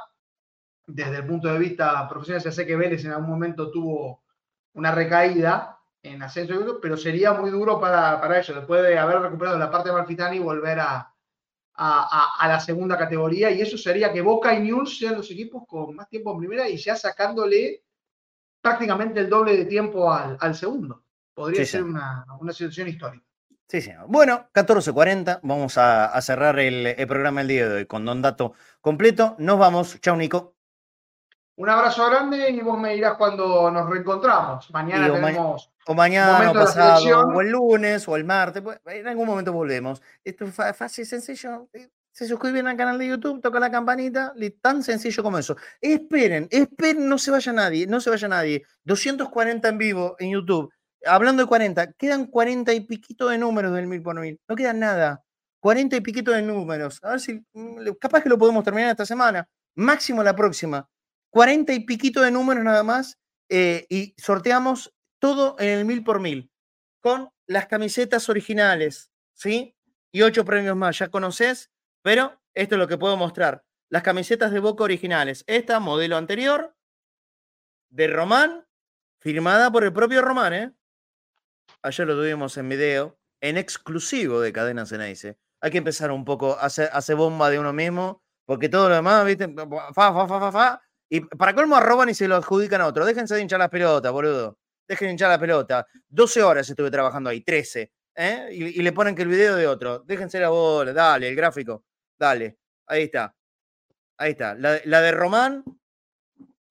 desde el punto de vista profesional, se sé que Vélez en algún momento tuvo una recaída en ascenso, pero sería muy duro para, para ellos, después de haber recuperado la parte de y volver a, a, la segunda categoría. Y eso sería que Boca y News sean los equipos con más tiempo en primera y ya sacándole prácticamente el doble de tiempo al, al segundo podría ser una, situación histórica.
Sí, señor. Bueno, 14.40, vamos a, cerrar el, programa el día de hoy con Don Dato completo. Nos vamos. Chao, Nico.
Un abrazo grande y vos me dirás cuando nos reencontramos. Mañana tenemos.
o mañana, o pasado, o el lunes, o el martes. Pues, en algún momento volvemos. Esto es fácil, sencillo. Se suscriben al canal de YouTube, toca la campanita, tan sencillo como eso. Esperen, esperen, no se vaya nadie, no se vaya nadie. 240 en vivo en YouTube hablando de 40, quedan 40 y piquito de números del mil por mil. No queda nada. 40 y piquito de números. A ver si, mm, capaz que lo podemos terminar esta semana. Máximo la próxima. 40 y piquito de números nada más. Eh, y sorteamos todo en el mil por mil. Con las camisetas originales. ¿Sí? Y ocho premios más. Ya conoces. Pero esto es lo que puedo mostrar. Las camisetas de Boca originales. Esta, modelo anterior. De Román. Firmada por el propio Román, ¿eh? Ayer lo tuvimos en video, en exclusivo de Cadena Ceneice. Hay que empezar un poco a hacer, bomba de uno mismo, porque todo lo demás, ¿viste? Fa, fa, fa, fa, fa. Y para colmo arroban y se lo adjudican a otro. Déjense de hinchar las pelotas, boludo. Dejen de hinchar la pelota. 12 horas estuve trabajando ahí, 13. ¿eh? Y, le ponen que el video de otro. Déjense la bola, dale, el gráfico. Dale. Ahí está. Ahí está. La, la de Román,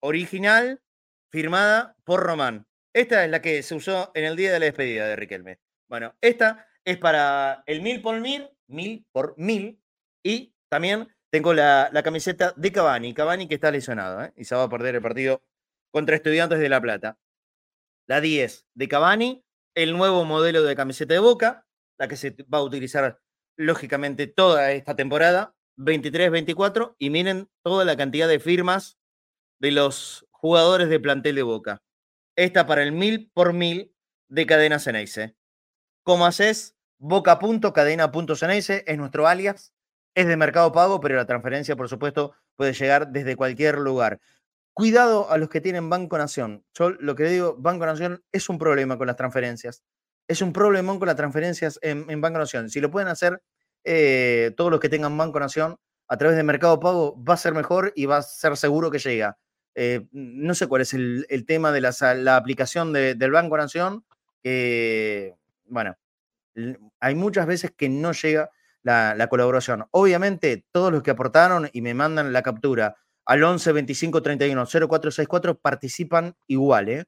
original, firmada por Román. Esta es la que se usó en el día de la despedida de Riquelme. Bueno, esta es para el mil por mil, mil por mil, y también tengo la, camiseta de Cavani, Cavani que está lesionado, ¿eh? y se va a perder el partido contra Estudiantes de La Plata. La 10 de Cavani, el nuevo modelo de camiseta de Boca, la que se va a utilizar lógicamente toda esta temporada, 23-24, y miren toda la cantidad de firmas de los jugadores de plantel de Boca. Esta para el mil por mil de Cadena Ceneice. ¿Cómo haces? boca.cadena.ceneice es nuestro alias, es de Mercado Pago, pero la transferencia, por supuesto, puede llegar desde cualquier lugar. Cuidado a los que tienen Banco Nación. Yo lo que digo, Banco Nación es un problema con las transferencias. Es un problemón con las transferencias en, Banco Nación. Si lo pueden hacer eh, todos los que tengan Banco Nación a través de Mercado Pago, va a ser mejor y va a ser seguro que llega. Eh, no sé cuál es el, tema de la, aplicación del Banco Nación, bueno, hay muchas veces que no llega la, colaboración. Obviamente, todos los que aportaron y me mandan la captura al 11 25 31 0464 participan igual, ¿eh?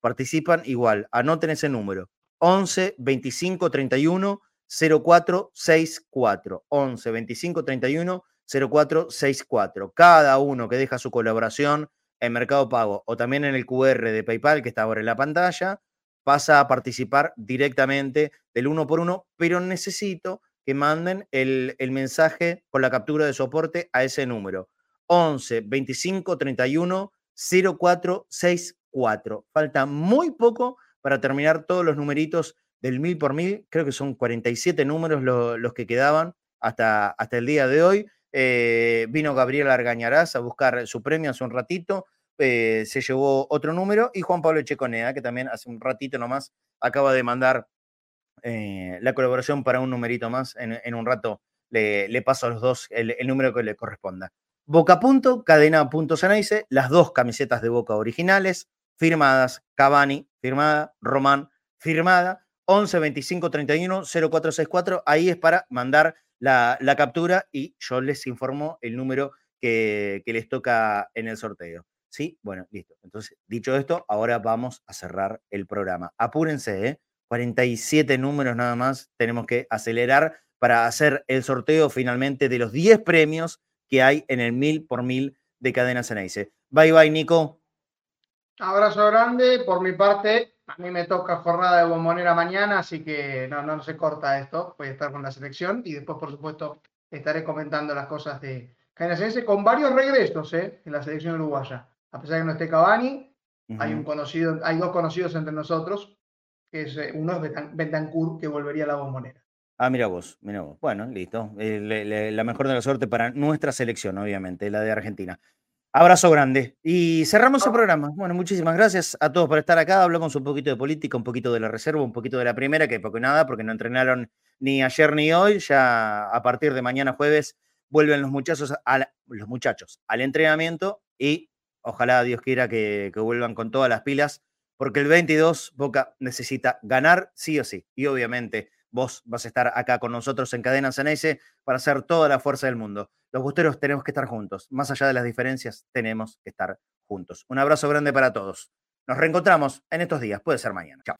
Participan igual. Anoten ese número. 11 25 31 0464. 11 25 31 0464. Cada uno que deja su colaboración en Mercado Pago o también en el QR de PayPal que está ahora en la pantalla, pasa a participar directamente del uno por uno, pero necesito que manden el, mensaje con la captura de soporte a ese número. 11 25 31 0464. Falta muy poco para terminar todos los numeritos del mil por mil. Creo que son 47 números los que quedaban hasta, hasta el día de hoy. Eh, vino Gabriel Argañarás a buscar su premio hace un ratito, eh, se llevó otro número, y Juan Pablo Checonea, que también hace un ratito nomás acaba de mandar eh, la colaboración para un numerito más. En, un rato le, paso a los dos el, número que le corresponda. Boca Punto, Cadena Punto las dos camisetas de Boca originales, firmadas, Cavani, firmada, Román, firmada, 11 25 31 0464, ahí es para mandar la, captura y yo les informo el número que, les toca en el sorteo. ¿Sí? Bueno, listo. Entonces, dicho esto, ahora vamos a cerrar el programa. Apúrense, ¿eh? 47 números nada más. Tenemos que acelerar para hacer el sorteo finalmente de los 10 premios que hay en el 1000 por 1000 de Cadena Ceneice. Bye bye, Nico.
Abrazo grande. Por mi parte, a mí me toca jornada de bombonera mañana, así que no, no se corta esto. Voy a estar con la selección y después, por supuesto, estaré comentando las cosas de Cadenacense con varios regresos ¿eh? en la selección uruguaya. A pesar de que no esté Cavani, hay, un conocido, hay dos conocidos entre nosotros, que es, eh, uno es que volvería a la bombonera.
Ah, mira vos, mira vos. Bueno, listo. Eh, la mejor de la suerte para nuestra selección, obviamente, la de Argentina. Abrazo grande. Y cerramos el programa. Bueno, muchísimas gracias a todos por estar acá. Hablamos un poquito de política, un poquito de la reserva, un poquito de la primera, que poco nada, porque no entrenaron ni ayer ni hoy. Ya a partir de mañana jueves vuelven los muchachos, los muchachos al entrenamiento y ojalá Dios quiera que vuelvan con todas las pilas, porque el 22 Boca necesita ganar sí o sí. Y obviamente vos vas a estar acá con nosotros en Cadena Ceneice para hacer toda la fuerza del mundo. Los gusteros tenemos que estar juntos. Más allá de las diferencias, tenemos que estar juntos. Un abrazo grande para todos. Nos reencontramos en estos días. Puede ser mañana. Chao.